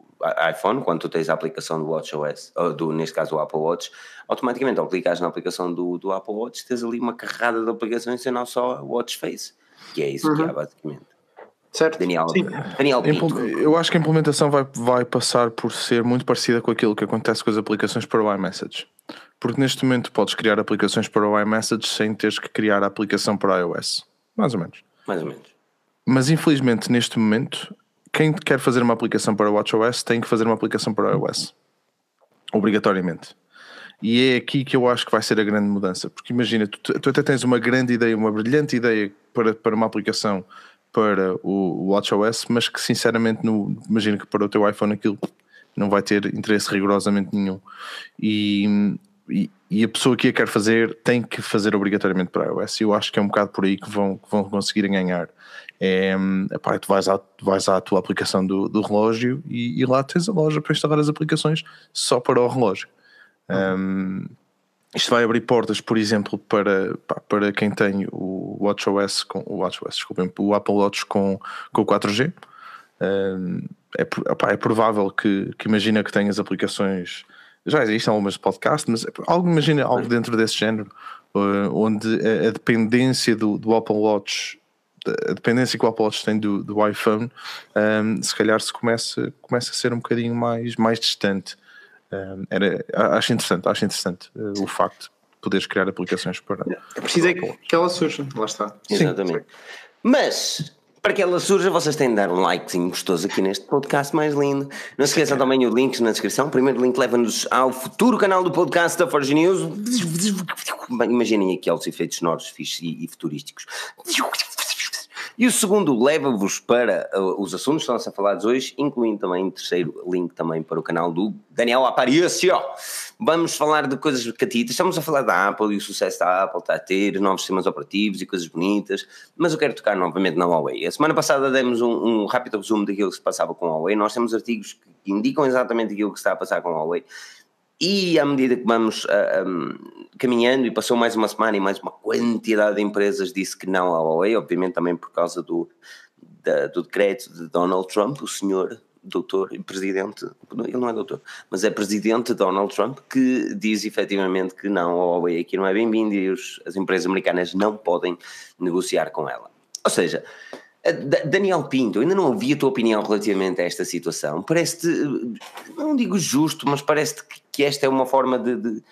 iPhone, quando tu tens a aplicação do WatchOS, ou do, neste caso o Apple Watch, automaticamente ao clicares na aplicação do, do Apple Watch tens ali uma carrada de aplicações e não só Watch Face, que é isso uhum. que há basicamente. Certo. Daniel, Daniel Pinto. Eu acho que a implementação vai, vai passar por ser muito parecida com aquilo que acontece com as aplicações para o iMessage. Porque neste momento podes criar aplicações para o iMessage sem teres que criar a aplicação para iOS. Mais ou menos. Mais ou menos. Mas infelizmente neste momento, quem quer fazer uma aplicação para o WatchOS tem que fazer uma aplicação para o iOS. Obrigatoriamente. E é aqui que eu acho que vai ser a grande mudança. Porque imagina, tu, tu até tens uma grande ideia, uma brilhante ideia para, para uma aplicação para o WatchOS, mas que sinceramente no, imagino que para o teu iPhone aquilo não vai ter interesse rigorosamente nenhum. E, e, e, a pessoa que a quer fazer tem que fazer obrigatoriamente para iOS. Eu acho que é um bocado por aí que vão, que vão conseguir ganhar. É, epá, tu vais à, vais à tua aplicação do, do relógio e, e, lá tens a loja para instalar as aplicações só para o relógio. Um, isto vai abrir portas, por exemplo, para, para quem tem o WatchOS com o WatchOS, desculpem, o Apple Watch com, com o 4G. É, é provável que, que imagina que tenhas aplicações, já existem algumas podcasts, mas algo, imagina algo dentro desse género, uh, onde a, a dependência do, do, Apple Watch, a dependência que o Apple Watch tem do, do iPhone, um, se calhar se começa, começa a ser um bocadinho mais, mais distante era, acho interessante, acho interessante uh, o facto de poderes criar aplicações para. É preciso é que ela surja, lá está. Exatamente. Sim. Mas para que ela surja, vocês têm de dar um likezinho gostoso aqui neste podcast mais lindo. Não se esqueçam também o link na descrição. O primeiro link leva-nos ao futuro canal do podcast da Forge News. Imaginem aqui os efeitos sonoros fixos e, e futurísticos. E o segundo leva-vos para uh, os assuntos que estão a falados hoje, incluindo também o terceiro link também para o canal do Daniel Aparicio. Vamos falar de coisas catitas. Estamos a falar da Apple e o sucesso da Apple está a ter, novos sistemas operativos e coisas bonitas, mas eu quero tocar novamente na Huawei. A semana passada demos um, um rápido resumo daquilo que se passava com a Huawei. Nós temos artigos que indicam exatamente aquilo que está a passar com a Huawei. E à medida que vamos uh, ah, um, caminhando, e passou mais uma semana e mais uma quantidade de empresas disse que não à Huawei, obviamente também por causa do, da, do decreto de Donald Trump, o senhor doutor e presidente, ele não é doutor, mas é presidente Donald Trump, que diz efetivamente que não, a Huawei aqui não é bem-vinda e os, as empresas americanas não podem negociar com ela. Ou seja, Daniel Pinto, ainda não ouvi a tua opinião relativamente a esta situação. Parece-te, não digo justo, mas parece-te que esta é uma forma de, de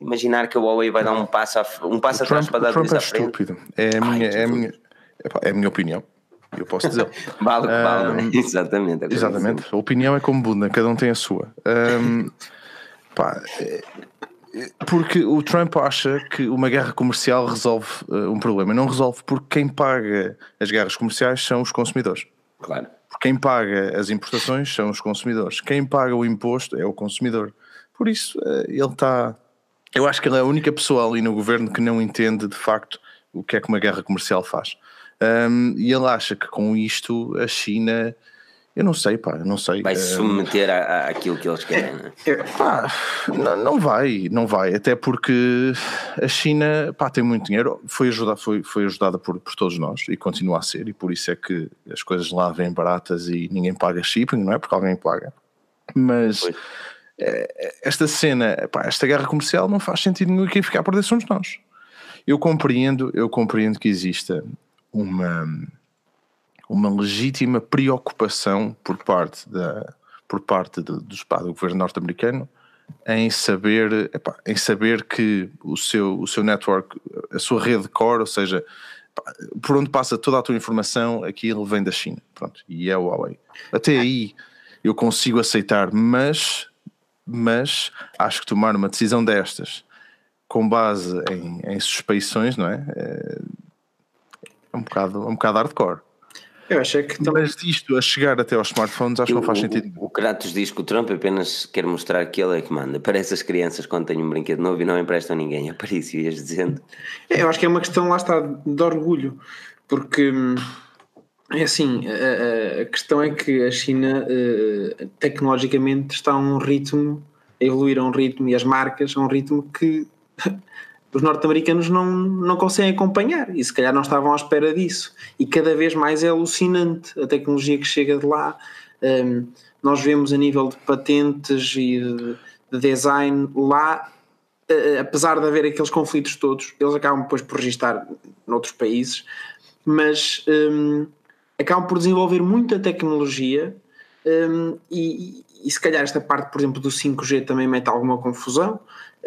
imaginar que a Huawei vai dar um passo, a, um passo atrás para dar Trump é estúpido. É a minha, Ai, é, a minha, é a minha opinião. Eu posso dizer. vale o que vale, um, Exatamente. É exatamente. A opinião é como Bunda, cada um tem a sua. Um, pá, porque o Trump acha que uma guerra comercial resolve uh, um problema. Não resolve porque quem paga as guerras comerciais são os consumidores. Claro. Quem paga as importações são os consumidores. Quem paga o imposto é o consumidor. Por isso, uh, ele está. Eu acho que ele é a única pessoa ali no governo que não entende de facto o que é que uma guerra comercial faz. Um, e ele acha que com isto a China eu não sei, pá, não sei. Vai se submeter à, àquilo que eles querem, não é? Pá, não, não vai, não vai, até porque a China, pá, tem muito dinheiro, foi ajudada, foi, foi ajudada por, por todos nós e continua a ser, e por isso é que as coisas lá vêm baratas e ninguém paga shipping, não é? Porque alguém paga. Mas pois. Eh, esta cena, pá, esta guerra comercial não faz sentido nenhum e quem ficar por dentro somos nós. Eu compreendo, eu compreendo que exista uma uma legítima preocupação por parte, da, por parte do, do, do governo norte-americano em saber, epá, em saber que o seu, o seu network, a sua rede core, ou seja, por onde passa toda a tua informação, aquilo vem da China. Pronto, e é o Huawei. Até aí eu consigo aceitar, mas, mas acho que tomar uma decisão destas com base em, em suspeições, não é? É, é um bocado, é um bocado hardcore. Eu acho que também... Mas disto a chegar até aos smartphones, acho que não faz sentido. O, o Kratos diz que o Trump apenas quer mostrar que ele é que manda. Parece as crianças quando têm um brinquedo novo e não emprestam ninguém. É para isso, ias dizendo. É, eu acho que é uma questão, lá está, de orgulho. Porque, é assim, a, a questão é que a China eh, tecnologicamente está a um ritmo, a evoluir a um ritmo e as marcas a um ritmo que os norte-americanos não, não conseguem acompanhar e se calhar não estavam à espera disso. E cada vez mais é alucinante a tecnologia que chega de lá. Um, nós vemos a nível de patentes e de, de design lá, uh, apesar de haver aqueles conflitos todos, eles acabam depois por registar noutros países, mas um, acabam por desenvolver muita tecnologia um, e, e, se calhar esta parte, por exemplo, do 5G também mete alguma confusão,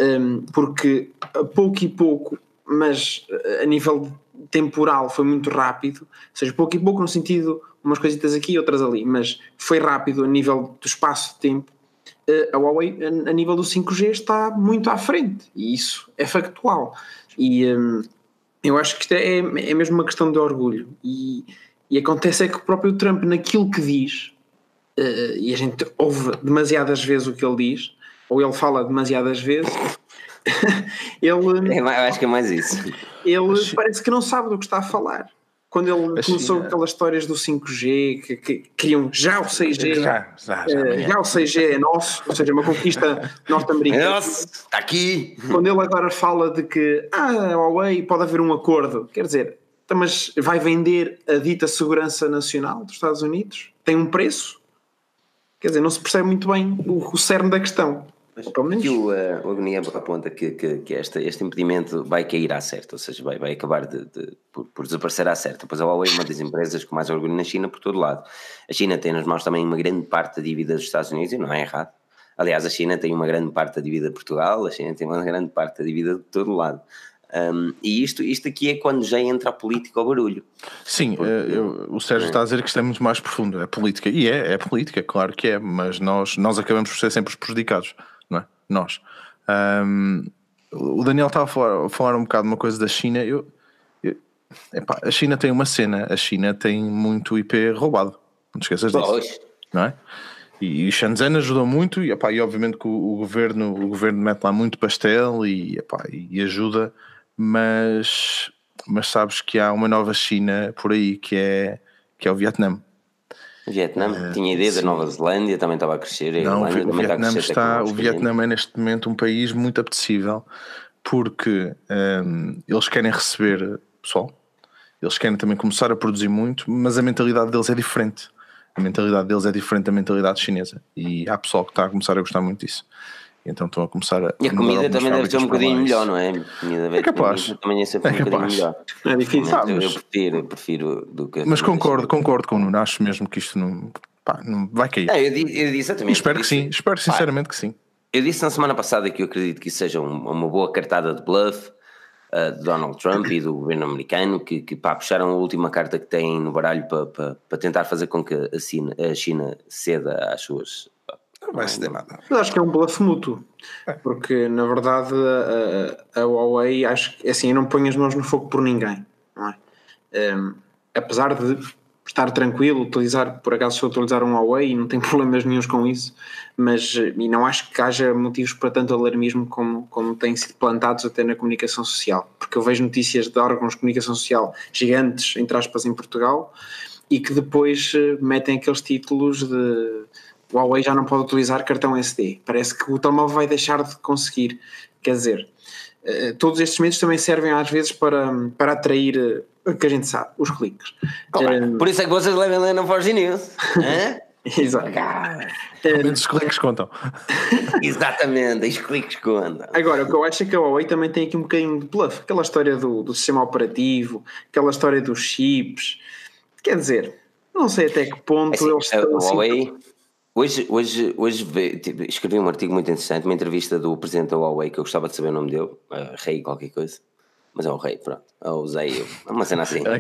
um, porque pouco e pouco, mas a nível temporal foi muito rápido, ou seja, pouco e pouco no sentido umas coisitas aqui outras ali, mas foi rápido a nível do espaço de tempo. Uh, a Huawei, a, a, nível do 5G, está muito à frente e isso é factual. E um, eu acho que isto é, é mesmo uma questão de orgulho. E, e acontece é que o próprio Trump, naquilo que diz, uh, e a gente ouve demasiadas vezes o que ele diz, ou ele fala demasiadas vezes, ele. É, eu acho que é mais isso. Ele parece que não sabe do que está a falar. Quando ele a começou China... aquelas histórias do 5G, que, que queriam já o 6G, já, já, já, uh, já o 6G é nosso, ou seja, uma conquista norte-americana. É nosso, está aqui. Quando ele agora fala de que ah, a Huawei pode haver um acordo, quer dizer, então, mas vai vender a dita segurança nacional dos Estados Unidos? Tem um preço? Quer dizer, não se percebe muito bem o, o cerne da questão. Mas que o, uh, o Agonia aponta que, que, que este, este impedimento vai cair à certa, ou seja, vai, vai acabar de, de por, por, desaparecer à certa. Pois a Huawei é uma das empresas com mais orgulho na China por todo lado. A China tem nas mãos também uma grande parte da dívida dos Estados Unidos e não é errado. Aliás, a China tem uma grande parte da dívida de Portugal, a China tem uma grande parte da dívida de todo lado. Um, e isto, isto aqui é quando já entra a política ao barulho. Sim, Porque, eh, eu, o Sérgio é. está a dizer que isto é muito mais profundo, é política. E é, é política, claro que é, mas nós, nós acabamos por ser sempre os prejudicados? Nós. Um, o Daniel estava a falar, a falar, um bocado uma coisa da China. Eu, eu epá, a China tem uma cena, a China tem muito IP roubado. Não te esqueças disso. Pois. Não é? E, e Shenzhen ajudou muito, e, epá, e obviamente que o, o, governo, o governo mete lá muito pastel e, epá, e ajuda mas, mas sabes que há uma nova China por aí que é, que é o Vietnã. Vietnã uh, tinha ideia sim. da Nova Zelândia, também estava a crescer. A Não, o, Vietnã está, está o Vietnã é neste momento um país muito apetecível porque um, ehm, eles querem receber pessoal, eles querem também começar a produzir muito, mas a mentalidade deles é diferente. A mentalidade deles é diferente da mentalidade chinesa e há pessoal que está a começar a gostar muito disso. Então estão a começar a. E a comida também deve ser um bocadinho melhor, não é? A comida é capaz. Também é sempre é um bocadinho melhor. É difícil. Ah, mas... Eu prefiro, prefiro do que. Mas concordo, concordo com o Nuno. Acho mesmo que isto não, pá, não vai cair. É, eu, disse, eu disse também. Espero que sim. Espero sinceramente que sim. Eu disse na semana passada que eu acredito que isso seja uma boa cartada de bluff uh, de Donald Trump e do governo americano que, que pá, puxaram a última carta que têm no baralho para, para, para tentar fazer com que a China, a China ceda às suas não vai ceder nada. Mas acho que é um bluff mútuo. É. Porque, na verdade, a, a, Huawei, acho que, assim, eu não ponho as mãos no fogo por ninguém. Não é? Um, apesar de estar tranquilo, utilizar, por acaso se eu utilizar um Huawei não tenho problemas nenhums com isso, mas e não acho que haja motivos para tanto alarmismo como, como têm sido plantados até na comunicação social, porque eu vejo notícias de órgãos de comunicação social gigantes, entre aspas, em Portugal, e que depois eh, metem aqueles títulos de o Huawei já não pode utilizar cartão SD. Parece que o telemóvel vai deixar de conseguir. Quer dizer, eh, todos estes métodos também servem às vezes para, para atrair o eh, que a gente sabe, os cliques. Um, Por isso é que vocês levam lá na Forge News. Exato. os cliques contam. Exatamente, os cliques contam. Agora, o que eu acho é que a Huawei também tem aqui um bocadinho de bluff. Aquela história do, do sistema operativo, aquela história dos chips. Quer dizer, não sei até que ponto é assim, eles estão. A Huawei. Assim, Hoje, hoje, hoje tipo, escrevi um artigo muito interessante, uma entrevista do presidente da Huawei, que eu gostava de saber o nome dele, uh, Rei qualquer coisa, mas é o Rei, pronto, é o Zé, é uma cena assim.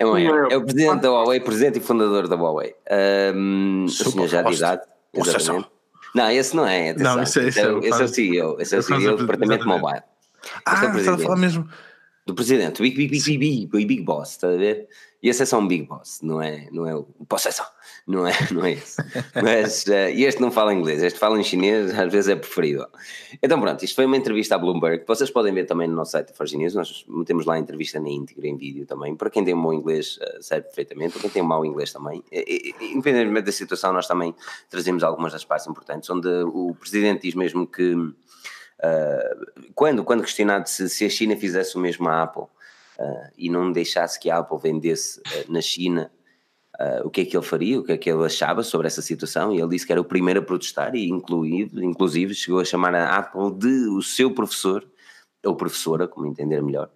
É, é, um é, o presidente da Huawei, presidente e fundador da Huawei. Um, o senhor já de idade, exatamente. Não, esse não é. Não, esse, esse, é, é, esse é o CEO, esse é o CEO do departamento mobile. Ah, é está a falar mesmo. Do presidente, o Big, Big, Big, Big, Big, Big Boss, está a ver? E esse é só um Big Boss, não é, não é o possessor não é, não é isso. Mas uh, este não fala inglês, este fala em chinês, às vezes é preferido. Então pronto, isto foi uma entrevista à Bloomberg, vocês podem ver também no nosso site da Forge News, nós metemos lá a entrevista na íntegra em vídeo também, para quem tem um bom inglês uh, serve perfeitamente, para quem tem um mau inglês também. E, e, independentemente da situação, nós também trazemos algumas das partes importantes, onde o Presidente diz mesmo que uh, quando, quando questionado se, se, a China fizesse o mesmo à Apple e não deixasse que a Apple vendesse na China uh, o que é que ele faria, o que é que ele achava sobre essa situação, e ele disse que era o primeiro a protestar, e incluído, inclusive chegou a chamar a Apple de o seu professor, ou professora, como entender melhor,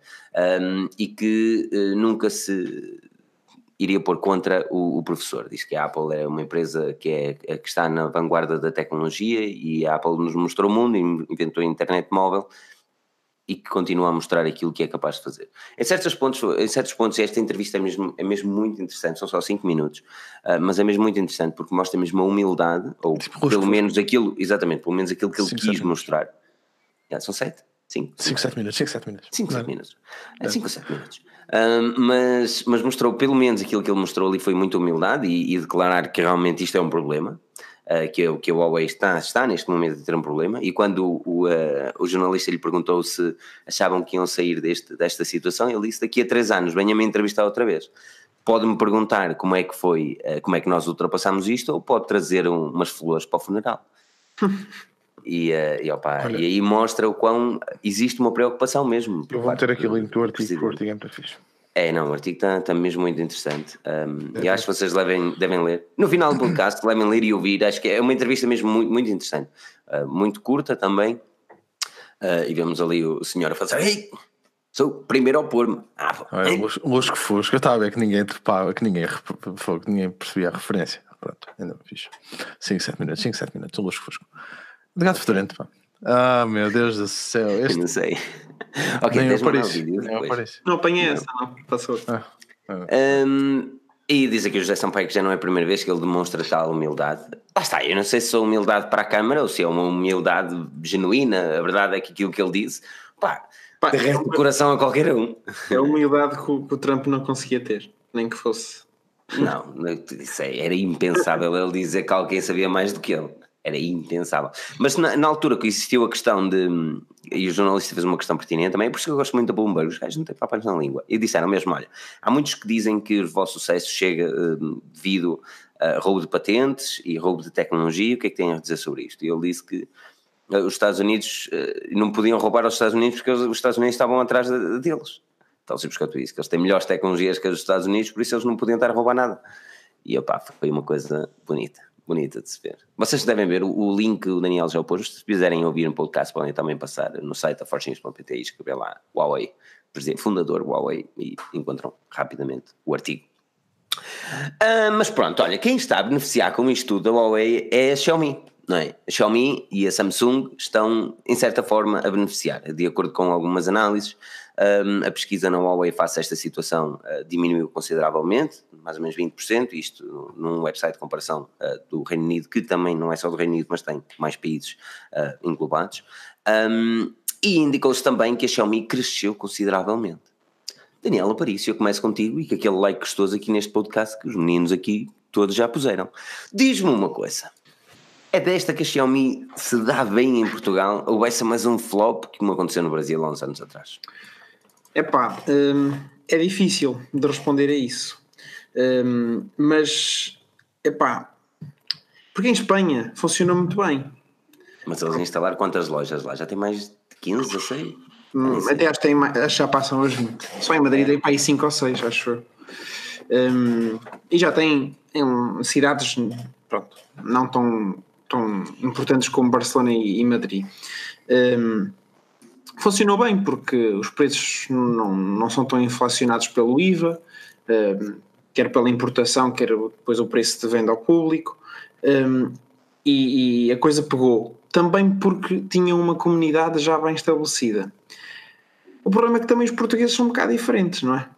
um, e que uh, nunca se iria pôr contra o, o, professor. Diz que a Apple é uma empresa que, é, é, que está na vanguarda da tecnologia e a Apple nos mostrou o mundo, inventou a internet móvel e que continua a mostrar aquilo que é capaz de fazer. Em certos pontos, em certos pontos esta entrevista é mesmo, é mesmo muito interessante, são só 5 minutos, uh, mas é mesmo muito interessante porque mostra mesmo a humildade, ou tipo, pelo menos aquilo, exatamente, pelo menos aquilo que ele quis mostrar. Yeah, são 7? 5, 7 minutos, 5, 7 minutos. 5, 7 minutos. 5 ou 7 minutos. Uh, mas, mas mostrou, pelo menos aquilo que ele mostrou ali foi muita humildade e, e declarar que realmente isto é um problema uh, que, que a Huawei está, está neste momento a ter um problema. E quando o, uh, o jornalista lhe perguntou se achavam que iam sair deste, desta situação, ele disse: daqui a três anos, venha-me entrevistar outra vez. Pode-me perguntar como é que foi, uh, como é que nós ultrapassamos isto, ou pode trazer um, umas flores para o funeral. E, uh, e, opa, e, aí mostra o quão existe uma preocupação mesmo. Eu vou ter aqui o link do artigo, o artigo é muito fixe. É, não, o artigo está tá mesmo muito interessante um, é, e acho que vocês devem, devem ler. No final do podcast, devem ler e ouvir. Acho que é uma entrevista mesmo muito, muito interessante, uh, muito curta também. Uh, e vemos ali o senhor a fazer: Ei, sou o primeiro ao pôr-me. Ah, é, Lusco Fusco, eu estava a ver que ninguém trepava, que ninguém, que ninguém percebia a referência. Pronto, ainda fiz 5, 7 minutos, 5, 7 minutos, o Lusco Fusco. De gato fedorento, pá. Ah, meu Deus do céu. Este... Eu não sei. ok, nem aparece. Nem aparece. Não apanhei essa, não. Passou. Ah, ah. Um, e diz aqui o José Sampaio que já não é a primeira vez que ele demonstra tal humildade. Lá está, eu não sei se é humildade para a Câmara ou se é uma humildade genuína. A verdade é que aquilo que ele disse, pá, pá derrete é o coração a qualquer um. É a humildade que o, que o Trump não conseguia ter, nem que fosse. Não, isso é, era impensável ele dizer que alguém sabia mais do que ele era impensável. Mas na, na, altura que existiu a questão de. E o jornalista fez uma questão pertinente também, é por isso que eu gosto muito da Bloomberg, os gajos não têm papas na língua. E disseram mesmo: olha, há muitos que dizem que o vosso sucesso chega uh, devido a roubo de patentes e roubo de tecnologia, o que é que têm a dizer sobre isto? E ele disse que uh, os Estados Unidos uh, não podiam roubar aos Estados Unidos porque os Estados Unidos estavam atrás de, deles. Então, simples quanto isso, que eles têm melhores tecnologias que os Estados Unidos, por isso eles não podiam estar a roubar nada. E opá, foi uma coisa bonita bonita de se ver. Vocês devem ver o, link, o Daniel já pôs, se quiserem ouvir um podcast podem também passar no site da fortunes.pt e escrever lá Huawei, fundador Huawei e encontram rapidamente o artigo. Ah, mas pronto, olha, quem está a beneficiar com isto tudo da Huawei é a Xiaomi, não é? A Xiaomi e a Samsung estão, em certa forma, a beneficiar, de acordo com algumas análises. Um, a pesquisa na Huawei face a esta situação uh, diminuiu consideravelmente, mais ou menos 20%, isto num website de comparação uh, do Reino Unido, que também não é só do Reino Unido, mas tem mais países uh, englobados. Um, e indicou-se também que a Xiaomi cresceu consideravelmente. Daniela Aparício, eu começo contigo e que aquele like gostoso aqui neste podcast que os meninos aqui todos já puseram. Diz-me uma coisa. É desta que a Xiaomi se dá bem em Portugal ou ser mais um flop que como aconteceu no Brasil há uns anos atrás? Epá, hum, é difícil de responder a isso. Hum, mas, epá, porque em Espanha funcionou muito bem. Mas eles instalaram quantas lojas lá? Já tem mais de 15, 16? Hum, até acho que, tem acho que já passam hoje. Só em Madrid tem para aí 5 ou 6, acho um, E já tem em cidades pronto, não tão, tão importantes como Barcelona e, e Madrid. Um, funcionou bem porque os preços não, não são tão inflacionados pelo IVA, um, quer pela importação, quer depois o preço de venda ao público, um, e, e, a coisa pegou. Também porque tinha uma comunidade já bem estabelecida. O problema é que também os portugueses são um bocado diferentes, não é?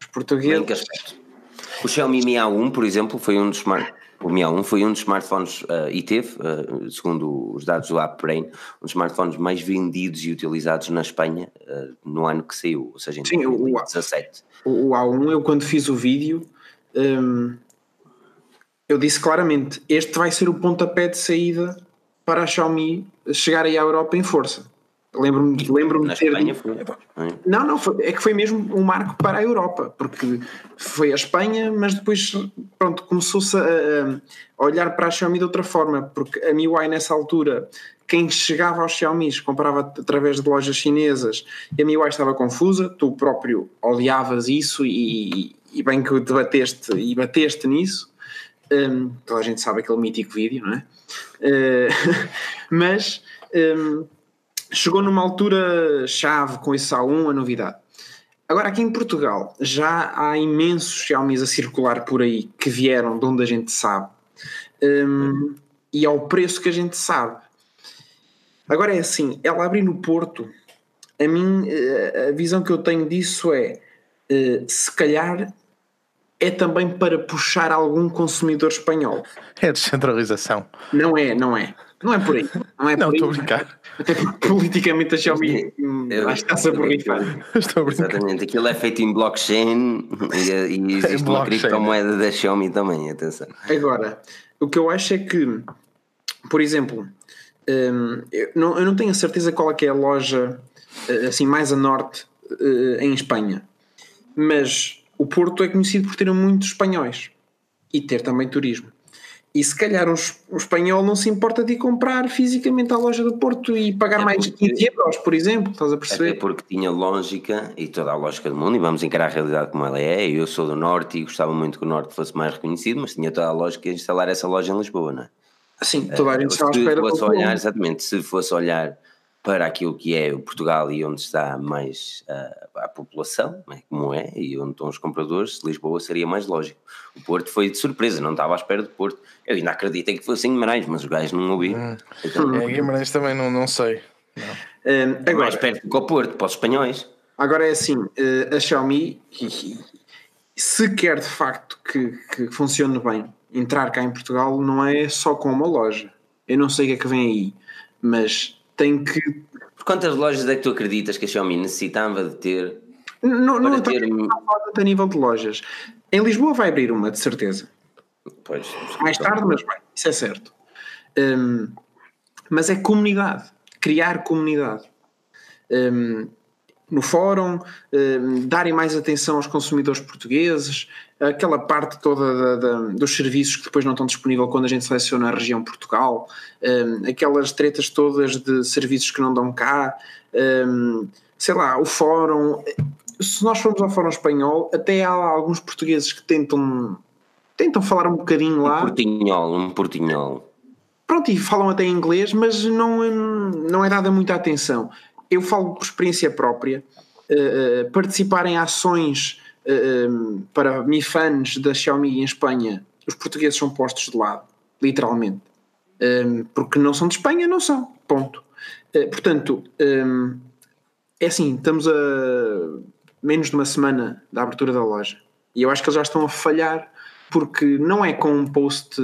Os portugueses. O Xiaomi Mi A1, por exemplo, foi um dos mais o Mi A1 foi um dos smartphones uh, e teve, uh, segundo os dados do AppBrain, um dos smartphones mais vendidos e utilizados na Espanha uh, no ano que saiu, ou seja, em Sim, 2017. O, o A1, eu quando fiz o vídeo, um, eu disse claramente: este vai ser o pontapé de saída para a Xiaomi chegar aí à Europa em força. Lembro-me lembro de ter. Espanha foi. Não, não, foi, é que foi mesmo um marco para a Europa, porque foi a Espanha, mas depois pronto, começou-se a, a, olhar para a Xiaomi de outra forma, porque a MIUI nessa altura, quem chegava aos Xiaomi comprava através de lojas chinesas e a MIUI estava confusa, tu próprio odiavas isso e, e bem que debateste e bateste nisso. Um, toda a gente sabe aquele mítico vídeo, não é? Uh, mas. Um, chegou numa altura chave com esse A1 a novidade. Agora, aqui em Portugal, já há imensos Xiaomi a circular por aí que vieram de onde a gente sabe um, e ao preço que a gente sabe. Agora é assim, ela abrir no Porto, a mim, eh, a visão que eu tenho disso é eh, se calhar é também para puxar algum consumidor espanhol. É descentralização. Não é, não é. Não é por aí. Não é não, estou a brincar. Até porque politicamente a Xiaomi eu, acho que está-se a borrifar. Estou a brincar. Exatamente, aquilo é feito em blockchain e, e existe uma criptomoeda da Xiaomi também, atenção. Agora, o que eu acho é que, por exemplo, um, eu, não, eu não tenho a certeza qual é que é a loja eh, assim mais a norte uh, em Espanha, mas o Porto é conhecido por ter muitos espanhóis e ter também turismo. E se calhar um, um espanhol não se importa de ir comprar fisicamente à loja do Porto e pagar é mais de 15 euros, por exemplo, estás a perceber? Até porque tinha lógica e toda a lógica do mundo, e vamos encarar a realidade como ela é. Eu sou do Norte e gostava muito que o Norte fosse mais reconhecido, mas tinha toda a lógica de instalar essa loja em Lisboa, não é? Sim, toda a gente estava à espera. Se fosse olhar, exatamente, se fosse olhar para aquilo que é o Portugal e onde está mais a, a população, é? como é, e onde estão os compradores, Lisboa seria mais lógico. O Porto foi de surpresa, não estava à espera do Porto. Eu ainda acreditei que fosse em Guimarães, mas os gajos não ouviram. Hum. Então, é, Guimarães também não, não sei. Não. Um, agora, mais perto do que o Porto, para os espanhóis. Agora é assim, eh, a Xiaomi, se quer de facto que, que funcione bem, entrar cá em Portugal não é só com uma loja. Eu não sei o que é que vem aí, mas tem que. Por quantas lojas é que tu acreditas que a Xiaomi necessitava de ter? Não, não ter... a nível de lojas. Em Lisboa vai abrir uma, de certeza. Pois, Mais tarde, mas vai, isso é certo. Um, mas é comunidade, criar comunidade. Um, no fórum, um, darem mais atenção aos consumidores portugueses, aquela parte toda da, da, dos serviços que depois não estão disponíveis quando a gente seleciona a região Portugal, um, aquelas tretas todas de serviços que não dão cá, um, sei lá, o fórum. Se nós formos ao fórum espanhol, até há alguns portugueses que tentam, tentam falar um bocadinho lá. Um portinhol, um portinhol. Pronto, e falam até inglês, mas não, não é dada muita atenção. Eu falo por experiência própria, uh, uh, participar em ações uh, para Mi fãs da Xiaomi em Espanha, os portugueses são postos de lado, literalmente. Um, porque não são de Espanha, não são. Ponto. Uh, portanto, um, é assim, estamos a menos de uma semana da abertura da loja. E eu acho que eles já estão a falhar, porque não é com um post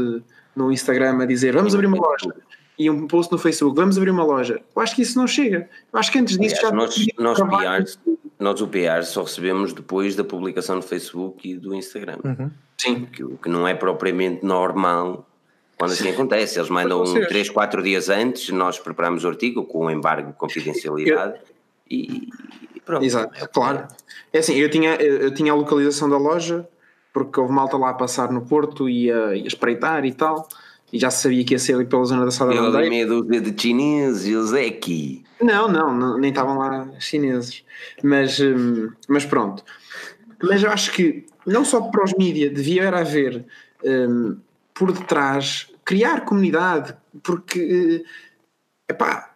no Instagram a dizer vamos abrir uma loja e um post no Facebook, vamos abrir uma loja. Eu acho que isso não chega. Eu acho que antes disso já. Nós, nós, PRs, nós o PR só recebemos depois da publicação no Facebook e do Instagram. Uhum. Sim. Que, que não é propriamente normal quando assim acontece. Eles mandam um, 3, 4 dias antes, nós preparamos o artigo com o embargo de confidencialidade eu... e, e, pronto. Exato, é claro. É assim, eu tinha, eu tinha a localização da loja, porque houve malta lá a passar no Porto e a, a espreitar e tal e já sabia que ia ser ali pela zona da Sada Bandeira. meia dúzia de chineses, é aqui. Não, não, não, nem estavam lá chineses. Mas, hum, mas pronto. Mas eu acho que não só para os mídias devia era haver um, por detrás, criar comunidade, porque uh, epá,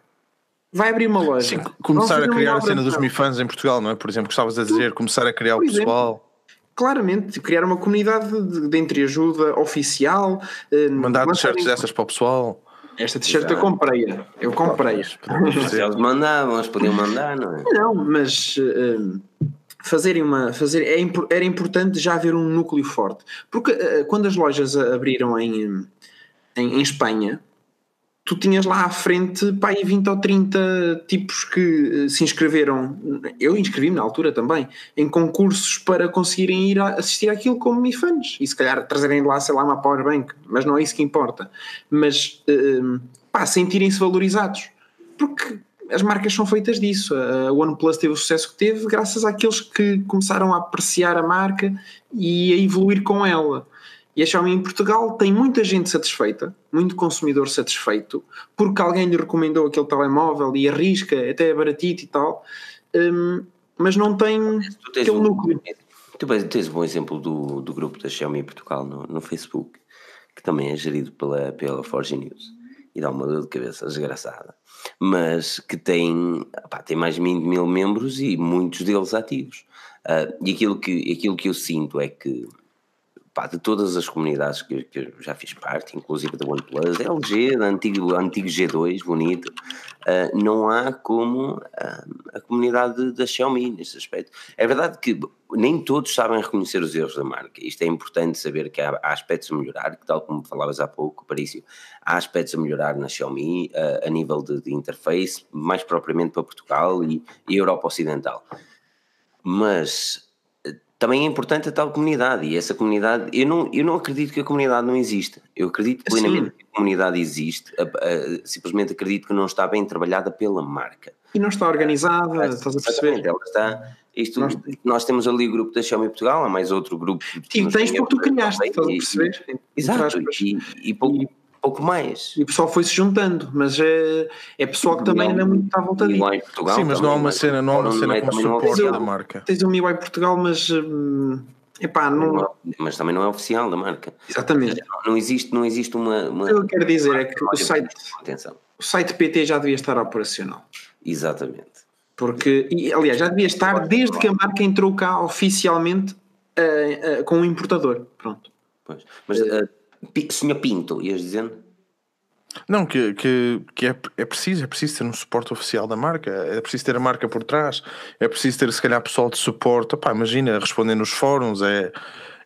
vai abrir uma loja. Sim, começar a criar a cena dos Mi fãs em Portugal, não é? Por exemplo, gostavas a dizer, começar a criar o pessoal claramente criar uma comunidade de, de entreajuda oficial. Eh, Mandar t-shirts dessas para o pessoal. Esta t-shirt eu comprei, eu comprei. Se eles mandavam, eles podiam mandar, não é? Não, mas uh, fazerem uma. Fazer, é, era importante já haver um núcleo forte. Porque uh, quando as lojas abriram em, em, em Espanha, tu tinhas lá à frente pá, 20 ou 30 tipos que eh, se inscreveram, eu inscrevi-me na altura também, em concursos para conseguirem ir assistir àquilo como Mi fãs e se calhar trazerem lá, sei lá, uma powerbank, mas não é isso que importa. Mas uh, pá, sentirem-se valorizados, porque as marcas são feitas disso. A OnePlus teve o sucesso que teve graças àqueles que começaram a apreciar a marca e a evoluir com ela. E a Xiaomi em Portugal tem muita gente satisfeita, muito consumidor satisfeito, porque alguém lhe recomendou aquele telemóvel e arrisca, até é baratito e tal, um, mas não tem aquele um, núcleo. Tu tens um bom exemplo do, do grupo da Xiaomi em Portugal no, no Facebook, que também é gerido pela, pela Forge News. e dá uma dor de cabeça desgraçada, mas que tem, pá, tem mais de 20 mil membros e muitos deles ativos. Uh, e aquilo que, aquilo que eu sinto é que pá, de todas as comunidades que, que eu já fiz parte, inclusive da OnePlus, LG, da antigo, antigo G2, bonito, uh, não há como uh, a comunidade da Xiaomi nesse aspecto. É verdade que nem todos sabem reconhecer os erros da marca. Isto é importante saber que há, há aspectos a melhorar, que tal como falavas há pouco, Parício, há aspectos a melhorar na Xiaomi uh, a nível de, de, interface, mais propriamente para Portugal e, e Europa Ocidental. Mas também é importante a tal comunidade e essa comunidade, eu não, eu não acredito que a comunidade não exista, eu acredito plenamente Sim. que a comunidade existe, a, a, simplesmente acredito que não está bem trabalhada pela marca. E não está organizada, é, estás a perceber? Ela está, isto, nós, nós, temos ali o grupo da Xiaomi Portugal, há mais outro grupo. E tens porque tu criaste, estás a perceber? E, exato, e, e, pouco, pouco mais. E o pessoal foi se juntando, mas é, é pessoal que também ainda muito está voltadinho. Sim, mas não há uma cena, não há uma cena com suporte da marca. Tens o MIUI Portugal, mas hum, epá, não... Mas também não é oficial da marca. Exatamente. Não existe, não existe uma. uma... O que eu quero dizer é que o site, Atenção. o site PT já devia estar operacional. Exatamente. Porque, e, aliás, já devia estar desde que a marca entrou cá oficialmente uh, uh, com um importador. Pronto. Pois. Mas, uh, senhor Pinto, ias dizendo? Não, que, que, que é, é preciso, é preciso ter um suporte oficial da marca, é preciso ter a marca por trás, é preciso ter se calhar pessoal de suporte, Opá, imagina, responder nos fóruns, é,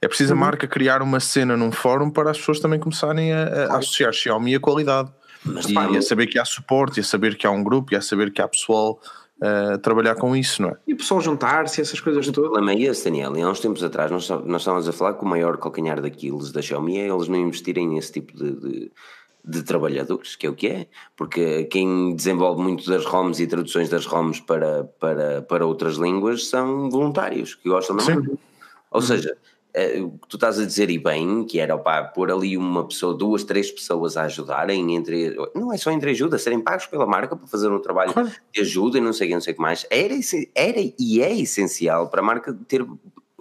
é preciso uhum. a marca criar uma cena num fórum para as pessoas também começarem a, a associar Xiaomi à qualidade. Mas, e, pá, a saber que há suporte, e a saber que há um grupo, e a saber que há pessoal uh, trabalhar com isso, não é? E o pessoal juntar-se, essas coisas todas. O problema é esse, Daniel. E há uns tempos atrás nós, nós estávamos a falar que o maior calcanhar daqueles da Xiaomi é eles não investirem nesse tipo de, de, de, trabalhadores, que é o que é. Porque quem desenvolve muito das ROMs e traduções das ROMs para, para, para outras línguas são voluntários que gostam da. Ou seja, eh, o que tu estás a dizer e bem, que era opa, pôr ali uma pessoa, duas, três pessoas a ajudarem entre, não é só entre ajuda, serem pagos pela marca para fazer um trabalho claro. de ajuda e não sei o que, não sei o que mais, era, era e é essencial para a marca ter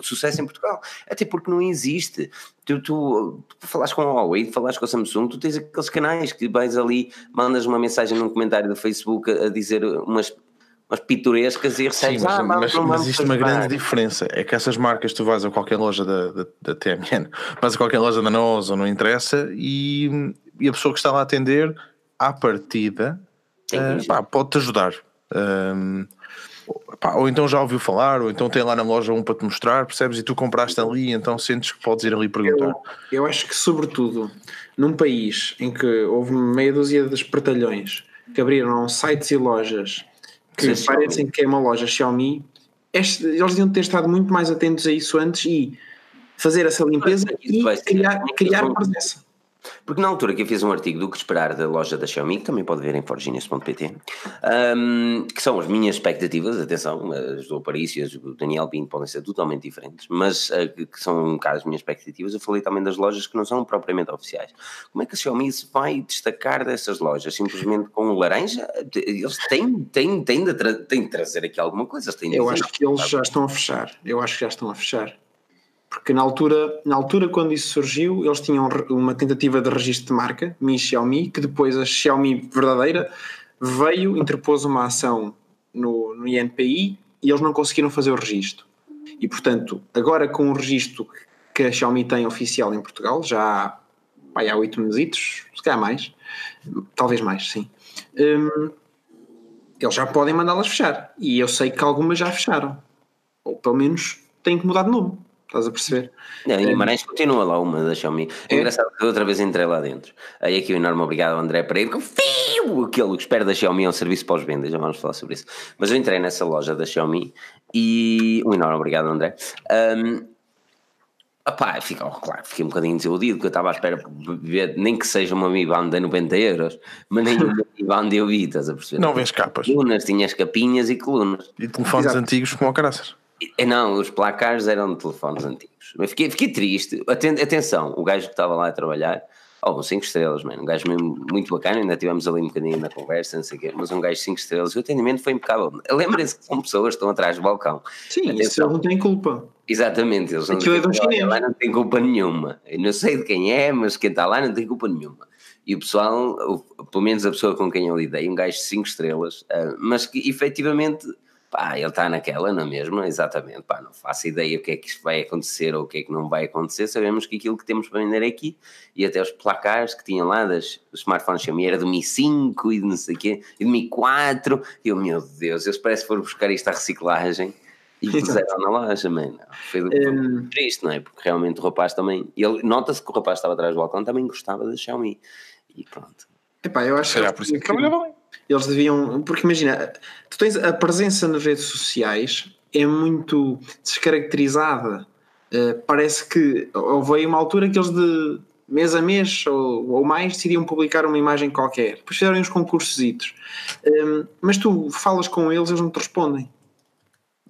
sucesso em Portugal, até porque não existe. Tu, tu, tu falaste com a Huawei, falaste com a Samsung, tu tens aqueles canais que vais ali, mandas uma mensagem num comentário do Facebook a dizer umas umas pitorescas e recebes. Sim, mas, ah, mas, mas existe uma grande diferença. É que essas marcas tu vais a qualquer loja da, da, da TMN, vais a qualquer loja da NOS ou não interessa, e, e a pessoa que está lá a atender, à partida, uh, pode-te ajudar. Um, pá, ou então já ouviu falar, ou então tem lá na loja um para te mostrar, percebes? E tu compraste ali, então sentes que podes ir ali perguntar. Eu, eu acho que, sobretudo, num país em que houve meia dúzia de espertalhões que abriram sites e lojas que Sim, parecem que é uma loja Xiaomi, este, eles deviam ter estado muito mais atentos a isso antes e fazer essa limpeza e criar, criar presença. Porque na altura que eu fiz um artigo do que esperar da loja da Xiaomi, que também pode ver em forginius.pt, um, que são as minhas expectativas, atenção, as do Aparício e as do Daniel Pinto podem ser totalmente diferentes, mas uh, que são um bocado as minhas expectativas, eu falei também das lojas que não são propriamente oficiais. Como é que a Xiaomi se vai destacar dessas lojas? Simplesmente com laranja? Eles têm, têm, têm, de, tra têm de trazer aqui alguma coisa. eu acho que eles já estão a fechar, eu acho que já estão a fechar porque na altura, na altura quando isso surgiu, eles tinham uma tentativa de registro de marca, Mi Xiaomi, que depois a Xiaomi verdadeira veio, interpôs uma ação no, no INPI e eles não conseguiram fazer o registro. E portanto, agora com o registro que a Xiaomi tem oficial em Portugal, já há oito meses, se calhar mais, talvez mais, sim. Hum, eles já podem mandá-las fechar. E eu sei que algumas já fecharam. Ou pelo menos têm que mudar de nome. Estás a perceber? Não, em Guimarães é. continua lá uma da Xiaomi. É, é engraçado que outra vez entrei lá dentro. Aí aqui o enorme obrigado ao André Pereira, que fio, aquele que espera da Xiaomi é um serviço pós-venda, já vamos falar sobre isso. Mas eu entrei nessa loja da Xiaomi e um enorme obrigado André. Um, Opá, fica, oh, claro, fiquei um bocadinho desiludido, porque eu estava à espera de ver, nem que seja uma Mi Band de 90 euros, mas nem uma Mi Band eu vi, estás a perceber? Não vês capas. Colunas, tinhas capinhas e colunas. E telefones Exato. antigos como o caraças. É, não, os placares eram de telefones antigos. Mas fiquei, fiquei triste. Atenção, o gajo que estava lá a trabalhar, oh, 5 estrelas, mano. Um gajo mesmo muito bacana, ainda tivemos ali um bocadinho na conversa, não sei o quê, mas um gajo 5 estrelas. O atendimento foi impecável. Lembrem-se que são pessoas que estão atrás do balcão. Sim, Atenção. isso não tem culpa. Exatamente, eles não, têm, é lá não tem culpa nenhuma. Eu não sei de quem é, mas quem está lá não tem culpa nenhuma. E o pessoal, pelo menos a pessoa com quem eu lidei, um gajo de 5 estrelas, uh, mas que efetivamente pá, ele está naquela, na mesma, exatamente, pá, não faço ideia o que é que vai acontecer ou o que é que não vai acontecer, sabemos que aquilo que temos para vender é aqui, e até os placares que tinham lá das, smartphones Xiaomi era do Mi 5 e de não sei o quê, e do Mi 4, e eu, meu Deus, eles parece que foram buscar isto à reciclagem, e puseram na loja, mano. Foi, foi um... triste, não é? Porque realmente o rapaz também, ele nota-se que o rapaz estava atrás do balcão, também gostava da Xiaomi, e pronto. Epá, eu acho que, por isso que trabalhava bem. Eles deviam. Porque imagina, tu tens a presença nas redes sociais é muito descaracterizada. Uh, parece que houve uma altura que eles de mês a mês ou, ou mais decidiam publicar uma imagem qualquer. Depois fizeram uns concursos. Um, ehm, mas tu falas com eles, eles não te respondem.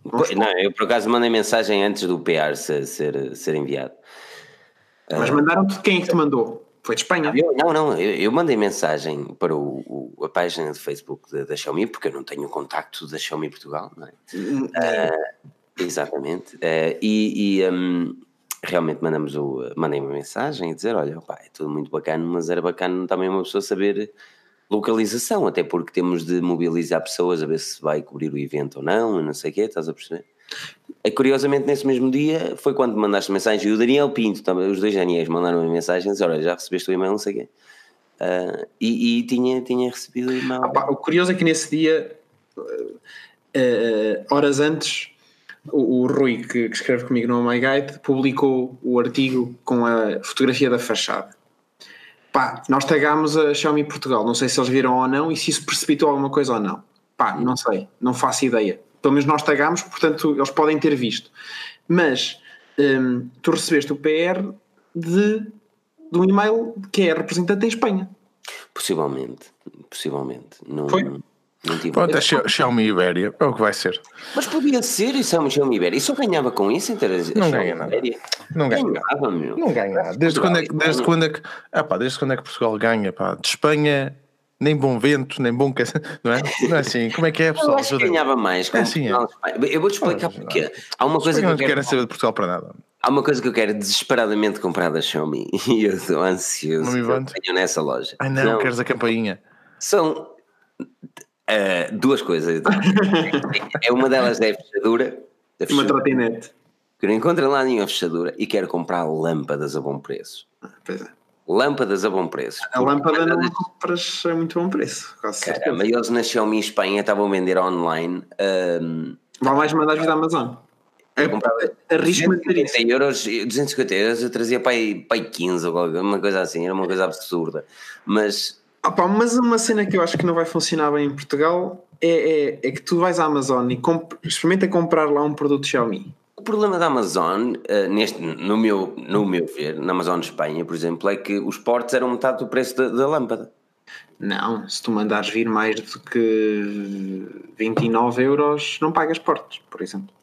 Não, não, eu por acaso mandei mensagem antes do PR ser, ser, ser enviado. Mas mandaram-te quem é que te mandou? Foi de Espanha? Eu, não, não, eu, eu, mandei mensagem para o, o, a página de Facebook da, da Xiaomi, porque eu não tenho o contacto da Xiaomi Portugal, não é? Uh, exatamente. Uh, e, e um, realmente mandamos o, mandei uma mensagem e dizer: olha, opa, é tudo muito bacana, mas era bacana também uma pessoa saber localização, até porque temos de mobilizar pessoas a ver se vai cobrir o evento ou não, não sei o quê, estás a perceber? É, curiosamente, nesse mesmo dia, foi quando mandaste mensagem, e o Daniel Pinto, também, os dois Daniels mandaram uma mensagem, dizer, olha, já recebeste o e-mail, não sei o quê. Uh, e, e, tinha, tinha recebido o e-mail. Ah, o curioso é que nesse dia, uh, horas antes, o, o Rui, que, que, escreve comigo no My Guide, publicou o artigo com a fotografia da fachada. Pá, nós tagámos a Xiaomi Portugal, não sei se eles viram ou não e se isso precipitou alguma coisa ou não. Pá, não sei, não faço ideia pelo menos nós tagámos, portanto eles podem ter visto. Mas um, tu recebeste o PR de, de um e-mail que é representante em Espanha. Possivelmente, possivelmente. Não, Foi? Não tive Pronto, é Xiaomi Ibéria, é o que vai ser. Mas podia ser isso é um Xiaomi Ibéria. E só ganhava com isso Não ganha nada. Não ganha nada. Meu. Não ganha nada. Desde quando, é que, desde, quando é que, ah, pá, desde quando é que Portugal ganha? Pá? De Espanha nem bom vento, nem bom. Não é? Não é assim? Como é que é, pessoal? Eu acho que ganhava mais. É assim, é. Eu vou-te explicar porque. Há uma coisa que. Não quero saber de Portugal para nada. Há uma coisa que eu quero desesperadamente comprar da Xiaomi e eu estou ansioso. Não tenho nessa loja. Ai não, não, queres a campainha? São uh, duas coisas. é uma delas é a fechadura. A fechadura uma trotinete. Que não encontro lá nenhuma fechadura e quero comprar lâmpadas a bom preço. Ah, pois é. Lâmpadas a bom preço. A lâmpada não das... compras a muito bom preço. Caramba, eles na Xiaomi Espanha estavam a vender online. Um, Vale mais mandar vir da Amazon. Eu comprava Arrisco-me 250 euros, 250 euros eu trazia para aí, para aí 15 ou uma coisa assim, era uma coisa absurda. Mas. Opa, mas uma cena que eu acho que não vai funcionar bem em Portugal é, é, é que tu vais à Amazon e comp experimenta comprar lá um produto Xiaomi problema da Amazon, uh, neste, no, meu, no meu ver, na Amazon Espanha, por exemplo, é que os portos eram metade do preço da, da lâmpada. Não, se tu mandares vir mais do que 29 euros, não pagas portos, por exemplo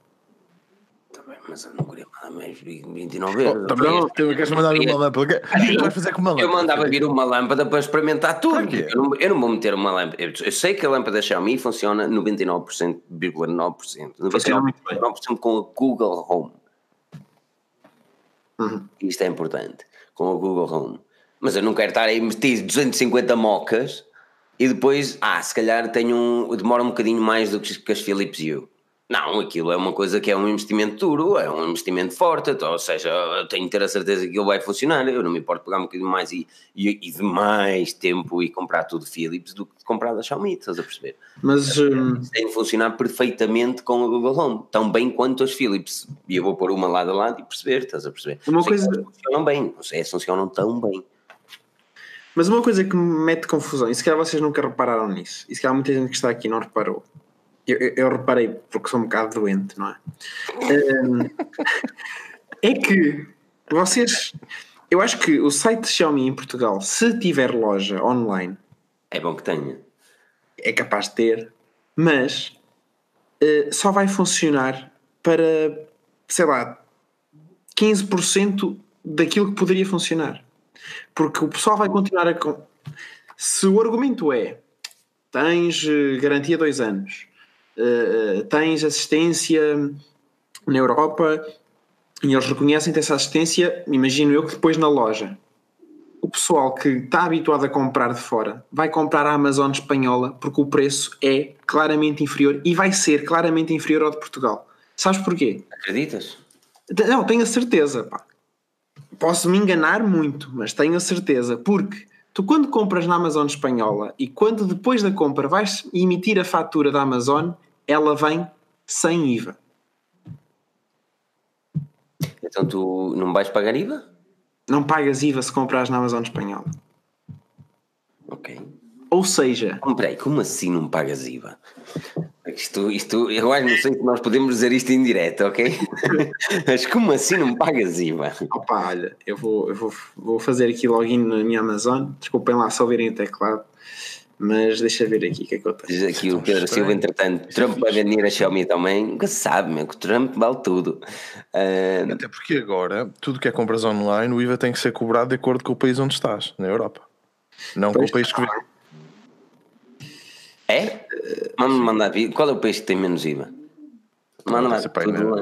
mas eu não queria mandar mais 29 euros. Oh, também não, tu queres mandar uma lâmpada? O que vais fazer com uma lâmpada? Eu mandava vir uma lâmpada para experimentar tudo. Eu não, eu não vou meter uma lâmpada. Eu sei que a lâmpada Xiaomi funciona 99,9%, 99% com a Google Home. Uhum. Isto é importante. Com a Google Home. Mas eu não quero estar aí metido 250 mocas e depois, ah, se calhar tenho um, demora um bocadinho mais do que as Philips Hue. Não, aquilo é uma coisa que é um investimento duro, é um investimento forte, então, ou seja, eu tenho que ter a certeza que aquilo vai funcionar. Eu não me importo pegar um bocadinho mais e, e, e de mais tempo e comprar tudo Philips do que comprar da Xiaomi, estás a perceber? Mas um... tem de funcionar perfeitamente com a Google Home, tão bem quanto as Philips. E eu vou pôr uma lado a lado e perceber, estás a perceber? Uma coisa... funcionam bem, não sei se funcionam tão bem. Mas uma coisa que me mete confusão, e se calhar vocês nunca repararam nisso, e se calhar muita gente que está aqui não reparou, eu, eu, reparei, porque sou um bocado doente, não é? É que vocês. Eu acho que o site Xiaomi em Portugal, se tiver loja online. É bom que tenha. É capaz de ter, mas uh, só vai funcionar para, sei lá, 15% daquilo que poderia funcionar. Porque o pessoal vai continuar a. Se o argumento é tens eh, garantia dois anos, uh, tens assistência na Europa e eles reconhecem essa assistência, imagino eu que depois na loja. o pessoal que está habituado a comprar de fora vai comprar a Amazon espanhola porque o preço é claramente inferior e vai ser claramente inferior ao de Portugal. Sabes porquê? Acreditas? Não, tenho a certeza. Pá. Posso me enganar muito, mas tenho a certeza. Porque tu, quando compras na Amazon espanhola e quando depois da compra vais emitir a fatura da Amazon, ela vem sem IVA. Então tu não vais pagar IVA? Não pagas IVA se compras na Amazon espanhola. Ok. Ou seja. Peraí, como assim não pagas IVA? Isto, isto, eu acho, não sei se nós podemos dizer isto em direto, ok? Mas como assim não pagas IVA? Opa, olha, eu vou, eu vou, vou fazer aqui login na minha Amazon. Desculpem lá se ouvirem o teclado. Mas deixa ver aqui o que é que eu tenho. Diz aqui o Pedro Silva, entretanto, Trump vai vender a Xiaomi também. Nunca se sabe, meu, que o Trump vale tudo. Uh... Até porque agora, tudo que é compras online, o IVA tem que ser cobrado de acordo com o país onde estás, na Europa. Não pois com o país que vem. É? Vamos mandar vir. Qual é o país que tem menos IVA? Manda mais.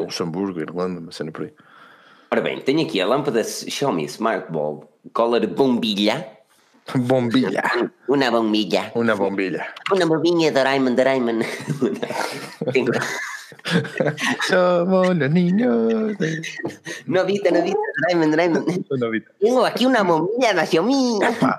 Luxemburgo, Irlanda, uma cena por aí. Ora bem, tenho aqui a lâmpada Xiaomi Smart Bulb, color bombilha Bombilla. Una bombilla. Una bombilla. Una bombilla de Doraemon, Doraemon. Somos los niños. Novita, novita, Doraemon, Doraemon. Novita. Tengo aqui uma bombilla da Xiaomi.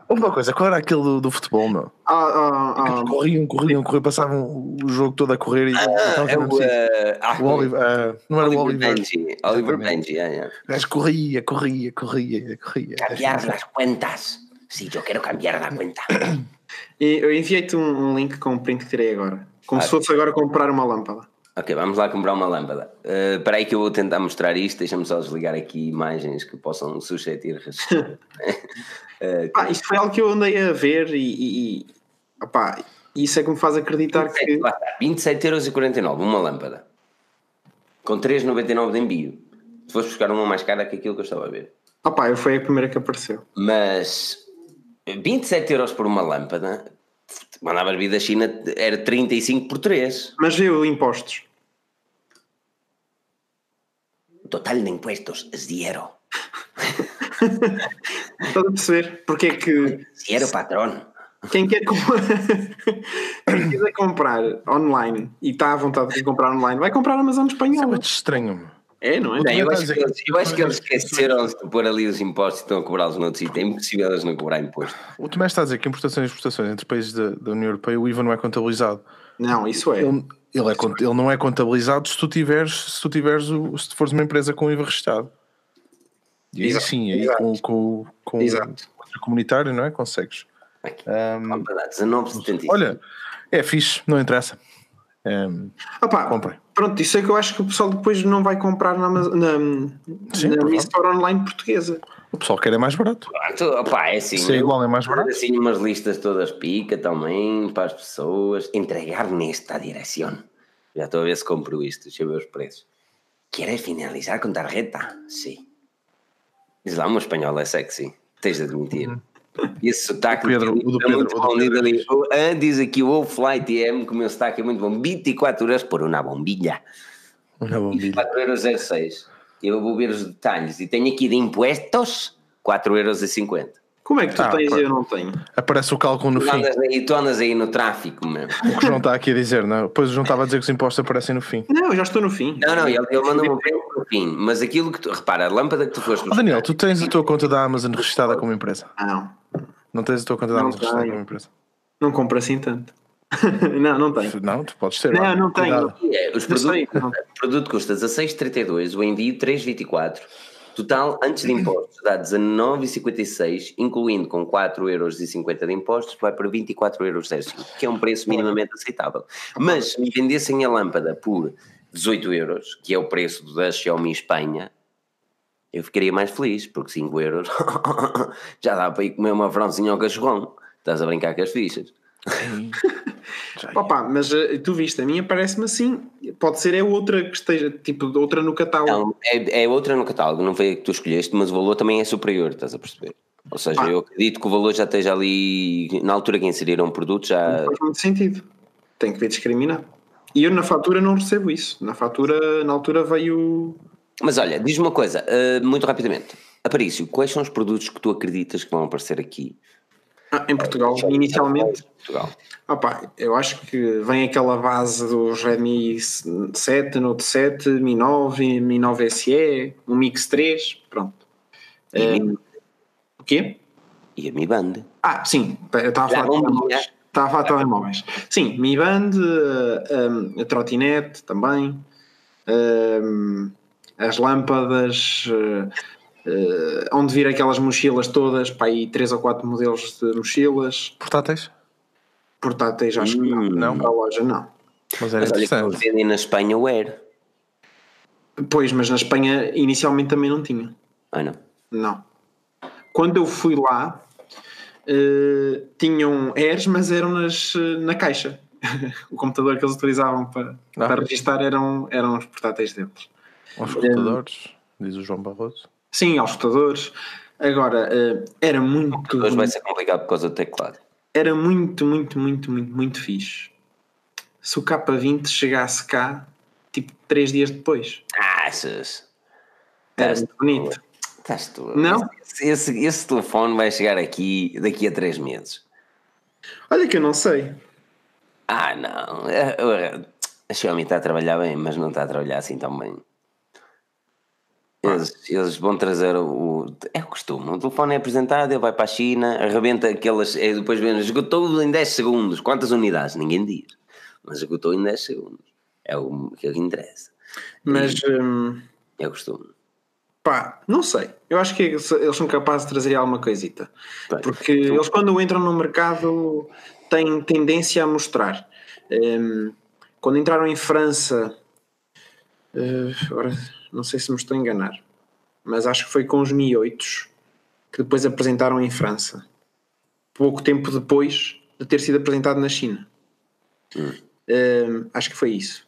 uma coisa, qual era aquele do, do futebol, meu? Ah, ah, ah. Corriam, corriam, corriam, passavam o jogo todo a correr e. Ah, é o, uh, o Oliver, uh, não era Oliver o Oliver. Benji. Oliver Benji, é, é. Mas corria, corria, corria, corria. Cambiar as contas. Si yo quiero cambiar la cuenta. Eu enviei-te um, um, link com o print que tirei agora. Como ah, se fosse agora comprar uma lâmpada. Ok, vamos lá comprar uma lâmpada. Uh, espera aí que eu vou tentar mostrar isto. Deixa-me só desligar aqui imagens que possam suscetir. uh, ah, isto foi algo que eu andei a ver e, e opá, isso é que me faz acreditar 27, que. 27,49€ uma lâmpada. Com 3,99€ de envio. Se fosse buscar uma mais cara que aquilo que eu estava a ver. Opá, foi a primeira que apareceu. Mas 27 euros por uma lâmpada, mandavas vir da China, era 35 por 3. Mas viu impostos? Total de impostos, zero. Estás a perceber? Porque é que. Zero, patrão. Quem quer comprar, quem quiser comprar online e está à vontade de comprar online, vai comprar Amazon espanhola. Isso é muito estranho. É, não é? Não, eu, acho que eles, eu acho que eles esqueceram de pôr ali os impostos e estão a cobrá-los noutro sítio. É impossível eles não cobrar imposto. O Tomé está a dizer que importações e exportações entre países da, da, União Europeia o IVA não é contabilizado. Não, isso é. Ele, ele, é, ele não é contabilizado se tu tiveres, se tu tiveres o, se tu fores uma empresa com IVA registado. E Exato. sim, aí Exato. com, com, com Exato. o comunitário, não é? Consegues. Aqui. Um, 19,75. Olha, é fixe, não interessa. Um, Opa, comprem. Pronto, isso é que eu acho que o pessoal depois não vai comprar na, na, Sim, na Store Online portuguesa. O pessoal quer é mais barato. Pronto, opa, é assim. Se é igual, é mais barato. Assim, umas listas todas pica também para as pessoas. Entregar nesta direção. Já estou a ver se compro isto. Deixa eu ver os preços. Queres finalizar com tarjeta? Sim. Diz lá, uma espanhola é sexy. Tens de admitir. Uhum. Esse sotaque Pedro, o do Pedro, muito bom. Ali. Ah, diz aqui o Flight M, que o meu sotaque é muito bom. 24 euros por uma bombilha. Uma bombilha. 4 euros 06. Eu vou ver os detalhes. E tenho aqui de impostos 4 euros e 50. Como é que tu ah, tens e eu não tenho? Aparece o cálculo no tu fim. Andas aí, tu andas aí no tráfico, meu. O que o João está aqui a dizer, não? Depois o João estava a dizer que os impostos aparecem no fim. Não, eu já estou no fim. Não, não, ele, ele manda-me um no fim. Mas aquilo que tu. Repara, a lâmpada que tu foste. Oh, Daniel, tu tens a tua conta da Amazon registrada como empresa? Não. Não tens a tua conta de Amazon registrada como empresa? Não compro assim tanto. não, não tenho. Não, tu podes ter. Não, lá. não tenho. É, os produtos, o produto custa 16,32, o envio 3,24. Total, antes de impostos, dá 19,56, incluindo com 4,50 euros de impostos, vai para 24,05 euros, que é um preço minimamente aceitável. Mas se me vendessem a lâmpada por 18 euros, que é o preço da Xiaomi Espanha, eu ficaria mais feliz, porque 5 euros já dá para ir comer uma franzinha ao cachorrão. Estás a brincar com as fichas. Opa, mas eh, tu viste, a minha parece-me assim. Pode ser é outra que esteja, tipo, outra no catálogo. Não, é, é outra no catálogo, não foi a que tu escolheste, mas o valor também é superior, estás a perceber? Ou seja, ah. eu acredito que o valor já esteja ali, na altura que inseriram um produto, já. Não faz muito sentido. Tem que ver discriminar. E eu na fatura não recebo isso. Na fatura, na altura veio mas olha, diz-me uma coisa, uh, muito rapidamente. Aparício, quais são os produtos que tu acreditas que vão aparecer aqui? Ah, em Portugal, inicialmente. Portugal. Opa, eu acho que vem aquela base dos Redmi 7, Note 7, Mi 9, Mi 9 SE, o Mix 3, pronto. Um, o quê? E a Mi Band. Ah, sim, eu estava a falar de telemóveis. Estava a falar de telemóveis. Sim, Mi Band, um, a trotinete também, um, as lâmpadas, uh, uh, onde vir aquelas mochilas todas, para aí 3 ou 4 modelos de mochilas. Portáteis? Portáteis, acho hum, que não. Não, para a loja não. Mas era mas interessante. vendem na Espanha o Air. Pois, mas na Espanha inicialmente também não tinha. Ah, não? Não. Quando eu fui lá, uh, tinham Airs, mas eram nas, na caixa. o computador que eles utilizavam para, ah. para registar eram, eram os portáteis deles. Os computadores, um, diz o João Barroso. Sim, aos computadores. Agora, uh, era muito. Hoje vai ser complicado por causa do teclado. Era muito, muito, muito, muito, muito fixe. Se o K20 chegasse cá, tipo, 3 dias depois. Ah, essas. Era muito bonito. Estás tu. Não? Esse, esse telefone vai chegar aqui daqui a 3 meses. Olha que eu não sei. Ah, não. A Xiaomi está a trabalhar bem, mas não está a trabalhar assim tão bem. Eles, eles, vão trazer o. É o costume. O telefone é apresentado, ele vai para a China, arrebenta aquelas. É, depois vem, esgotou em 10 segundos. Quantas unidades? Ninguém diz. Mas esgotou em 10 segundos. É o que interessa. Mas. E, hum, é o costume. Pá, não sei. Eu acho que eles são capazes de trazer alguma coisita. Porque eles, quando entram no mercado, têm tendência a mostrar. Um, quando entraram em França. Uh, agora não sei se me estou a enganar, mas acho que foi com os Mi 8 que depois apresentaram em França, pouco tempo depois de ter sido apresentado na China. Hum. Um, acho que foi isso.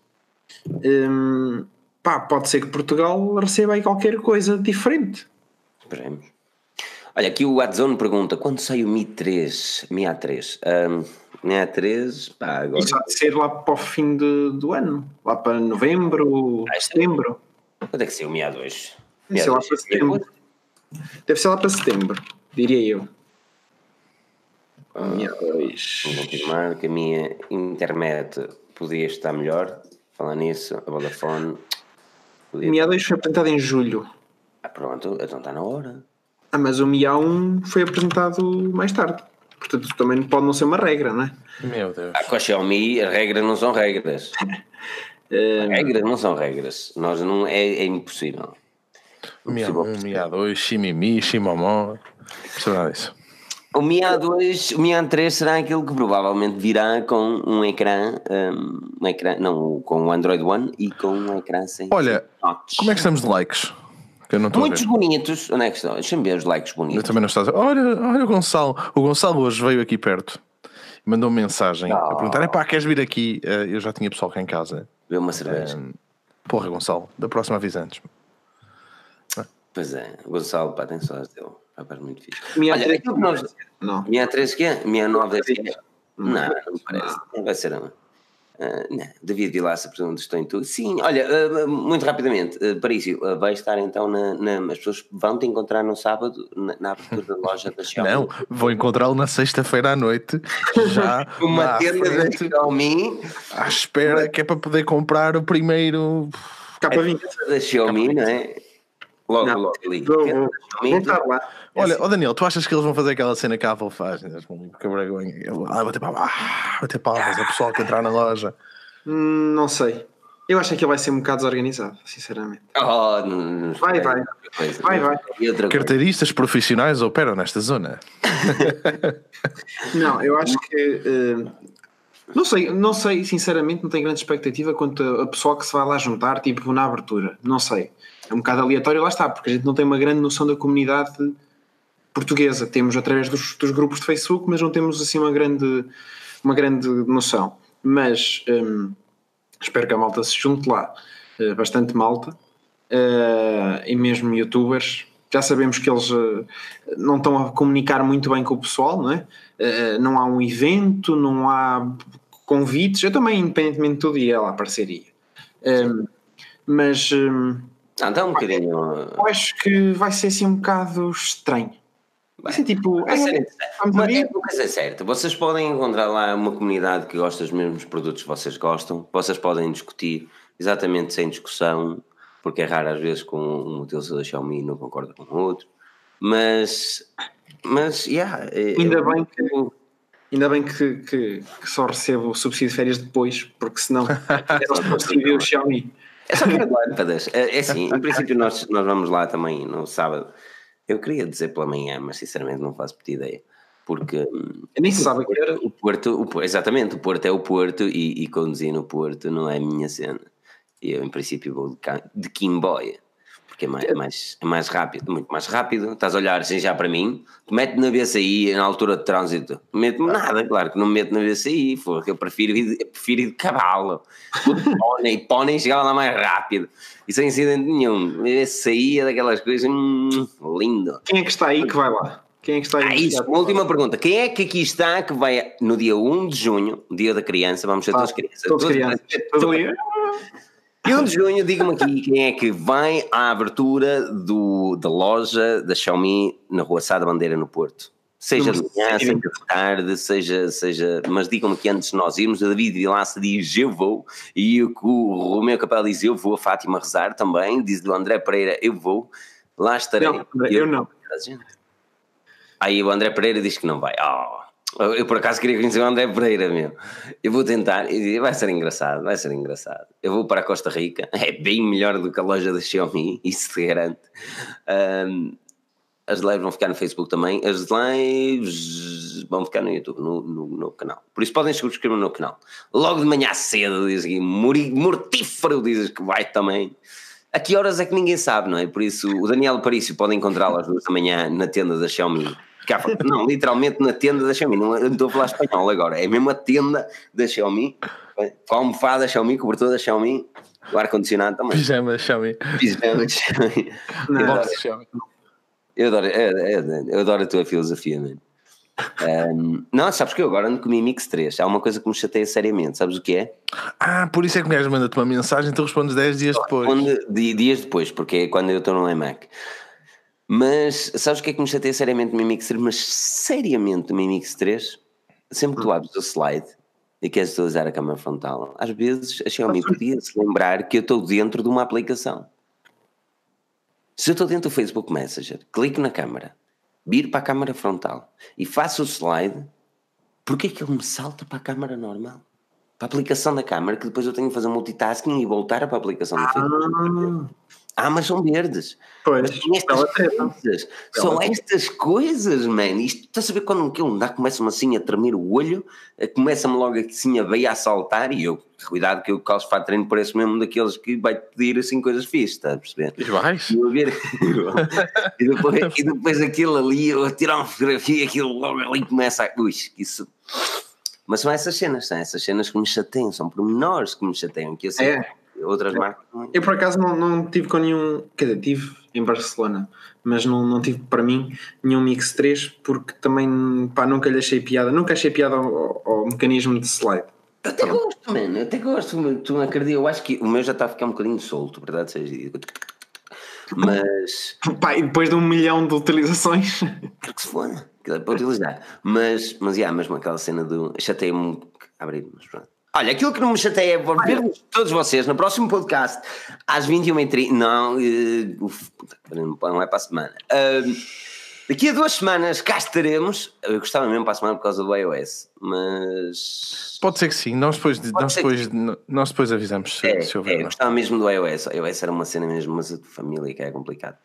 Um, pá, pode ser que Portugal receba aí qualquer coisa diferente. Esperemos. Olha, aqui o Adzone pergunta: quando sai o Mi 3? Mi A3? Um, Mi A3, pá, agora. Isso vai ser lá para o fim de, do ano, lá para novembro, ah, setembro. Quando é que saiu o MIA 2? Deve ser lá para setembro. Deve ser lá para setembro, diria eu. Ah, MIA 2. Vou confirmar que a minha internet podia estar melhor. Falar nisso, a Vodafone. O MIA 2 foi apresentado em julho. Ah, pronto, então está na hora. Ah, mas o MIA 1 foi apresentado mais tarde. Portanto, também pode não ser uma regra, não é? Meu Deus. Ah, com a Xiaomi, as regras não são regras. Uh, regras não são regras. Nós não, é, é impossível. Mia 1, Mia 2, Shimimi, Shimomó. Será isso? O Mia 2, o Mia 3 será aquilo que provavelmente virá com um ecrã, um, um ecrã não, com o Android One e com um ecrã sem. Olha, como é que estamos de likes? Eu não Muitos bonitos. Onde é que estão? Deixa-me ver os likes bonitos. Eu também não estou. Olha, olha o Gonçalo. O Gonçalo hoje veio aqui perto mandou -me mensagem oh. a perguntar: é pá, queres vir aqui? Eh, eu já tinha pessoal cá em casa Vê uma cerveja. Um, porra, Gonçalo, da próxima avisa antes. Pois é, o Gonçalo, pá, tem sorte dele. Rapaz, muito fixe. Minha Olha, aquilo que nós. Não. Minha 3 que é? Minha 9 é? Não, não, não parece. Não vai ser, não. Uh, não, David Vilaça, presumo estou em tudo. Sim, olha, uh, muito rapidamente, uh, Parísio, uh, vai estar então na, na, As pessoas vão te encontrar no sábado na, na abertura da loja da Xiaomi. Não, vou encontrá-lo na sexta-feira à noite, já. Uma tenda da Xiaomi. À espera, que é para poder comprar o primeiro. K20. Da Xiaomi, não é? Logo, não, logo ali. Vou, vou, vou estar lá. Olha, oh Daniel, tu achas que eles vão fazer aquela cena que a Apple faz? Que vergonha. Ah, bater palmas, ah, bater palmas, o pessoal que entrar na loja. Hum, não sei. Eu acho que ele vai ser um bocado desorganizado, sinceramente. Oh, não, vai, vai. Vai, vai. Carteiristas profissionais operam nesta zona. não, eu acho que. Uh, não sei, não sei, sinceramente, não tenho grande expectativa quanto a, a pessoal que se vai lá juntar, tipo na abertura. Não sei. É um bocado aleatório, lá está, porque a gente não tem uma grande noção da comunidade portuguesa. Temos através dos, dos, grupos de Facebook, mas não temos assim uma grande, uma grande noção. Mas hum, espero que a malta se junte lá, uh, bastante malta, uh, e mesmo youtubers. Já sabemos que eles uh, não estão a comunicar muito bem com o pessoal, não é? não há um evento, não há convites. Eu também, independentemente de tudo, ia lá, parceria. Um, mas. Um, Ah, então um bocadinho. Eu acho que vai ser assim um bocado estranho. Ser tipo. É, mas é uma coisa certa. Vocês podem encontrar lá uma comunidade que gosta dos mesmos produtos que vocês gostam. Vocês podem discutir exatamente sem discussão, porque é raro às vezes com um utilizador da Xiaomi não concorda com o outro. Mas. Mas, yeah, é, Ainda eu, bem que. Ainda bem que, que, que, só recebo o subsídio de férias depois, porque senão é só o Xiaomi. É só para lâmpadas. É, é assim, em princípio nós, nós vamos lá também no sábado. Eu queria dizer pela manhã, mas sinceramente não faço puta ideia. Porque eu nem se sabe que era. O Porto, o, exatamente, o Porto é o Porto e, e conduzir no Porto não é a minha cena. Eu, em princípio, vou de, de porque é mais, é mais, é mais rápido, muito mais rápido. Estás a olhar assim já para mim, mete na BCI na altura de trânsito, mete-me nada, claro que não me meto na BCI, porque eu prefiro ir, eu prefiro ir de cavalo, pônei, pônei chegava lá mais rápido e sem incidente nenhum. BCI é daquelas coisas, hum, lindo. Quem é que está aí que vai lá? Quem é que está aí? Ah, isso, uma última pergunta. Quem é que aqui está que vai no dia 1 de junho, dia da criança, vamos ser ah, todos crianças? Todos crianças. Todos, e 1 de junho, diga-me aqui quem é que vai à abertura do, da loja da Xiaomi na Rua Sá da Bandeira, no Porto. Seja de manhã, seja de tarde, seja, seja. Mas digam-me que antes de nós irmos, o David Vilaça diz eu vou, e o, o Romeu Capel diz eu vou, a Fátima rezar também, diz o André Pereira eu vou, lá estarei. Não, eu, eu não. Aí o André Pereira diz que não vai. Oh. Eu por acaso queria conhecer o André Pereira, meu. Eu vou tentar, vai ser engraçado, vai ser engraçado. Eu vou para a Costa Rica, é bem melhor do que a loja da Xiaomi, isso te garante. Um, as lives vão ficar no Facebook também, as lives vão ficar no YouTube, no, no, no canal. Por isso podem subscrever no canal. Logo de manhã cedo, diz aqui, mortífero, dizes que vai também. A que horas é que ninguém sabe, não é? Por isso, o Daniel Parício pode encontrá-lo às duas da manhã na tenda da Xiaomi não, literalmente na tenda da Xiaomi, não, estou a falar espanhol agora, é mesmo a tenda da Xiaomi, com a almofada da Xiaomi, cobertor da Xiaomi, o ar-condicionado também. Pijama Xiaomi. Pijama Xiaomi. Eu adoro, eu adoro, eu, eu adoro a tua filosofia, mano. Um, não, sabes que eu agora ando com o Mi Mix 3. Há uma coisa que me chateia seriamente, sabes o que é? Ah, por isso é que me manda-te uma mensagem e tu respondes 10 dias depois. Responde dias depois, porque é quando eu estou no iMac. Mas sabes o que é que me chateia seriamente no Mi Mix 3? Mas seriamente no Mi Mix 3, sempre que tu hum. abres o slide e queres utilizar a câmera frontal, às vezes a Xiaomi podia se lembrar que eu estou dentro de uma aplicação. Se eu estou dentro do Facebook Messenger, clico na câmera, viro para a câmera frontal e faço o slide, porquê é que ele me salta para a câmera normal? Para a aplicação da câmera, que depois eu tenho que fazer multitasking e voltar para a aplicação do Facebook. Ah. Ah, mas são verdes. Pois, estas coisas. São estas coisas, man. Isto, estás a ver quando aquilo dá, começa-me assim a tremer o olho, eh, começa-me logo assim a veia a saltar e eu, cuidado que eu calço para treino parece mesmo daqueles que vai pedir assim coisas fixas, estás a perceber? E vais? E, ver, e, depois, e depois aquilo ali, eu a tirar uma fotografia, aquilo logo ali começa a. Ui, isso. Mas são essas cenas, são essas cenas que me chateiam, são pormenores que me chateiam, que eu sei. É outras marcas. Eu por acaso não, não tive com nenhum, quer dizer, tive em Barcelona, mas não, não tive para mim nenhum Mix 3 porque também pá, nunca lhe achei piada, nunca achei piada ao, ao mecanismo de slide. Eu até Pronto. gosto, mano, eu até gosto, tu não acreditas, eu acho que o meu já está a ficar um bocadinho solto, verdade seja mas pá, e depois de um milhão de utilizações que se foda, é para utilizar mas, mas, yeah, mesmo aquela cena do chatei-me abrir, mas pronto Olha, aquilo que não me chateia é ver todos vocês no próximo podcast às 21h30. Não, uh, uf, não é para a semana. Uh, daqui a duas semanas cá estaremos. Eu gostava mesmo para a semana por causa do iOS, mas. Pode ser que sim, nós depois, nós depois, nós depois avisamos se, é, se houver. É, gostava mesmo do iOS. O iOS era uma cena mesmo, mas a família que é complicado.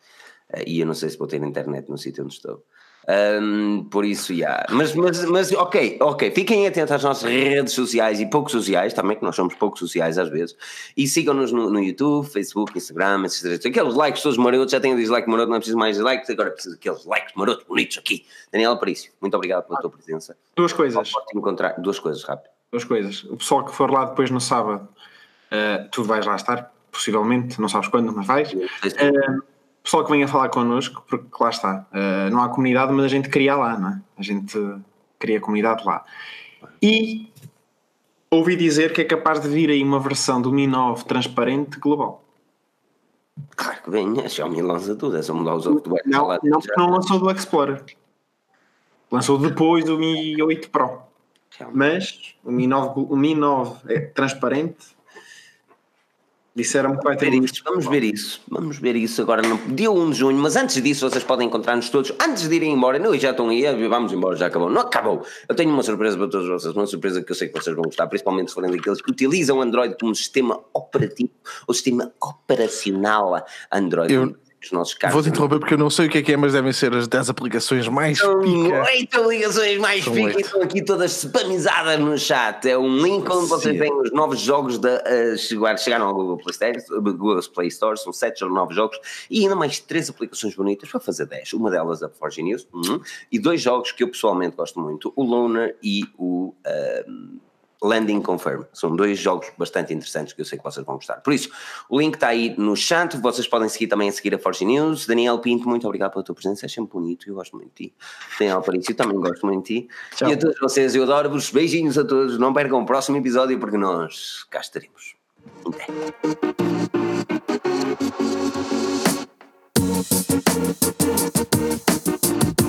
Uh, e eu não sei se vou ter internet no sítio onde estou. Um, por isso, yeah. mas, mas, mas ok, ok, fiquem atentos às nossas redes sociais e pouco sociais também, que nós somos pouco sociais às vezes, e sigam-nos no, no, YouTube, Facebook, Instagram, etc. Aqueles likes todos marotos, já tenho dislike maroto, não é preciso mais likes, agora preciso daqueles likes marotos bonitos aqui. Daniel Aparício, muito obrigado pela tua presença. Duas coisas. encontrar duas coisas, rápido. Duas coisas. O pessoal que for lá depois no sábado, uh, tu vais lá estar, possivelmente, não sabes quando, mas vais. Uh, pessoal que venha falar connosco, porque lá está, uh, não há comunidade, mas a gente cria lá, não é? A gente cria comunidade lá. E ouvi dizer que é capaz de vir aí uma versão do Mi 9 transparente global. Claro que vem, a Xiaomi lança tudo, é só mudar os outros do Não, não, não lançou do Explorer. Lançou depois do Mi 8 Pro. Mas o Mi 9, o Mi 9 é transparente Disseram que vai ter ver isso, Vamos ver isso. Vamos ver isso agora no dia 1 de junho. Mas antes disso, vocês podem encontrar-nos todos. Antes de irem embora, não, já estão aí, vamos embora, já acabou. Não acabou. Eu tenho uma surpresa para todos vocês. Uma surpresa que eu sei que vocês vão gostar, principalmente se forem daqueles que utilizam Android como sistema operativo ou sistema operacional Android. Eu os nossos casos. Vou-te interromper porque eu não sei o que é que é, mas devem ser as 10 aplicações mais São pica. 8 aplicações mais São pica e estão aqui todas spamizadas no chat. É um link onde vocês veem os novos jogos da uh, chegar, chegaram ao Google Play Store, Google Play Store, são 7 ou 9 jogos e ainda mais 3 aplicações bonitas para fazer 10. Uma delas a Forge News hum, e dois jogos que eu pessoalmente gosto muito, o Loner e o. Uh, Landing Confirm. São dois jogos bastante interessantes que eu sei que vocês vão gostar. Por isso, o link está aí no chat. Vocês podem seguir também a seguir a Forge News. Daniel Pinto, muito obrigado pela tua presença. É sempre bonito. Eu gosto muito de ti. Daniel Aparício, também gosto muito de ti. Tchau. E a todos vocês, eu adoro-vos. Beijinhos a todos. Não percam o próximo episódio porque nós cá estaremos. Até. Thank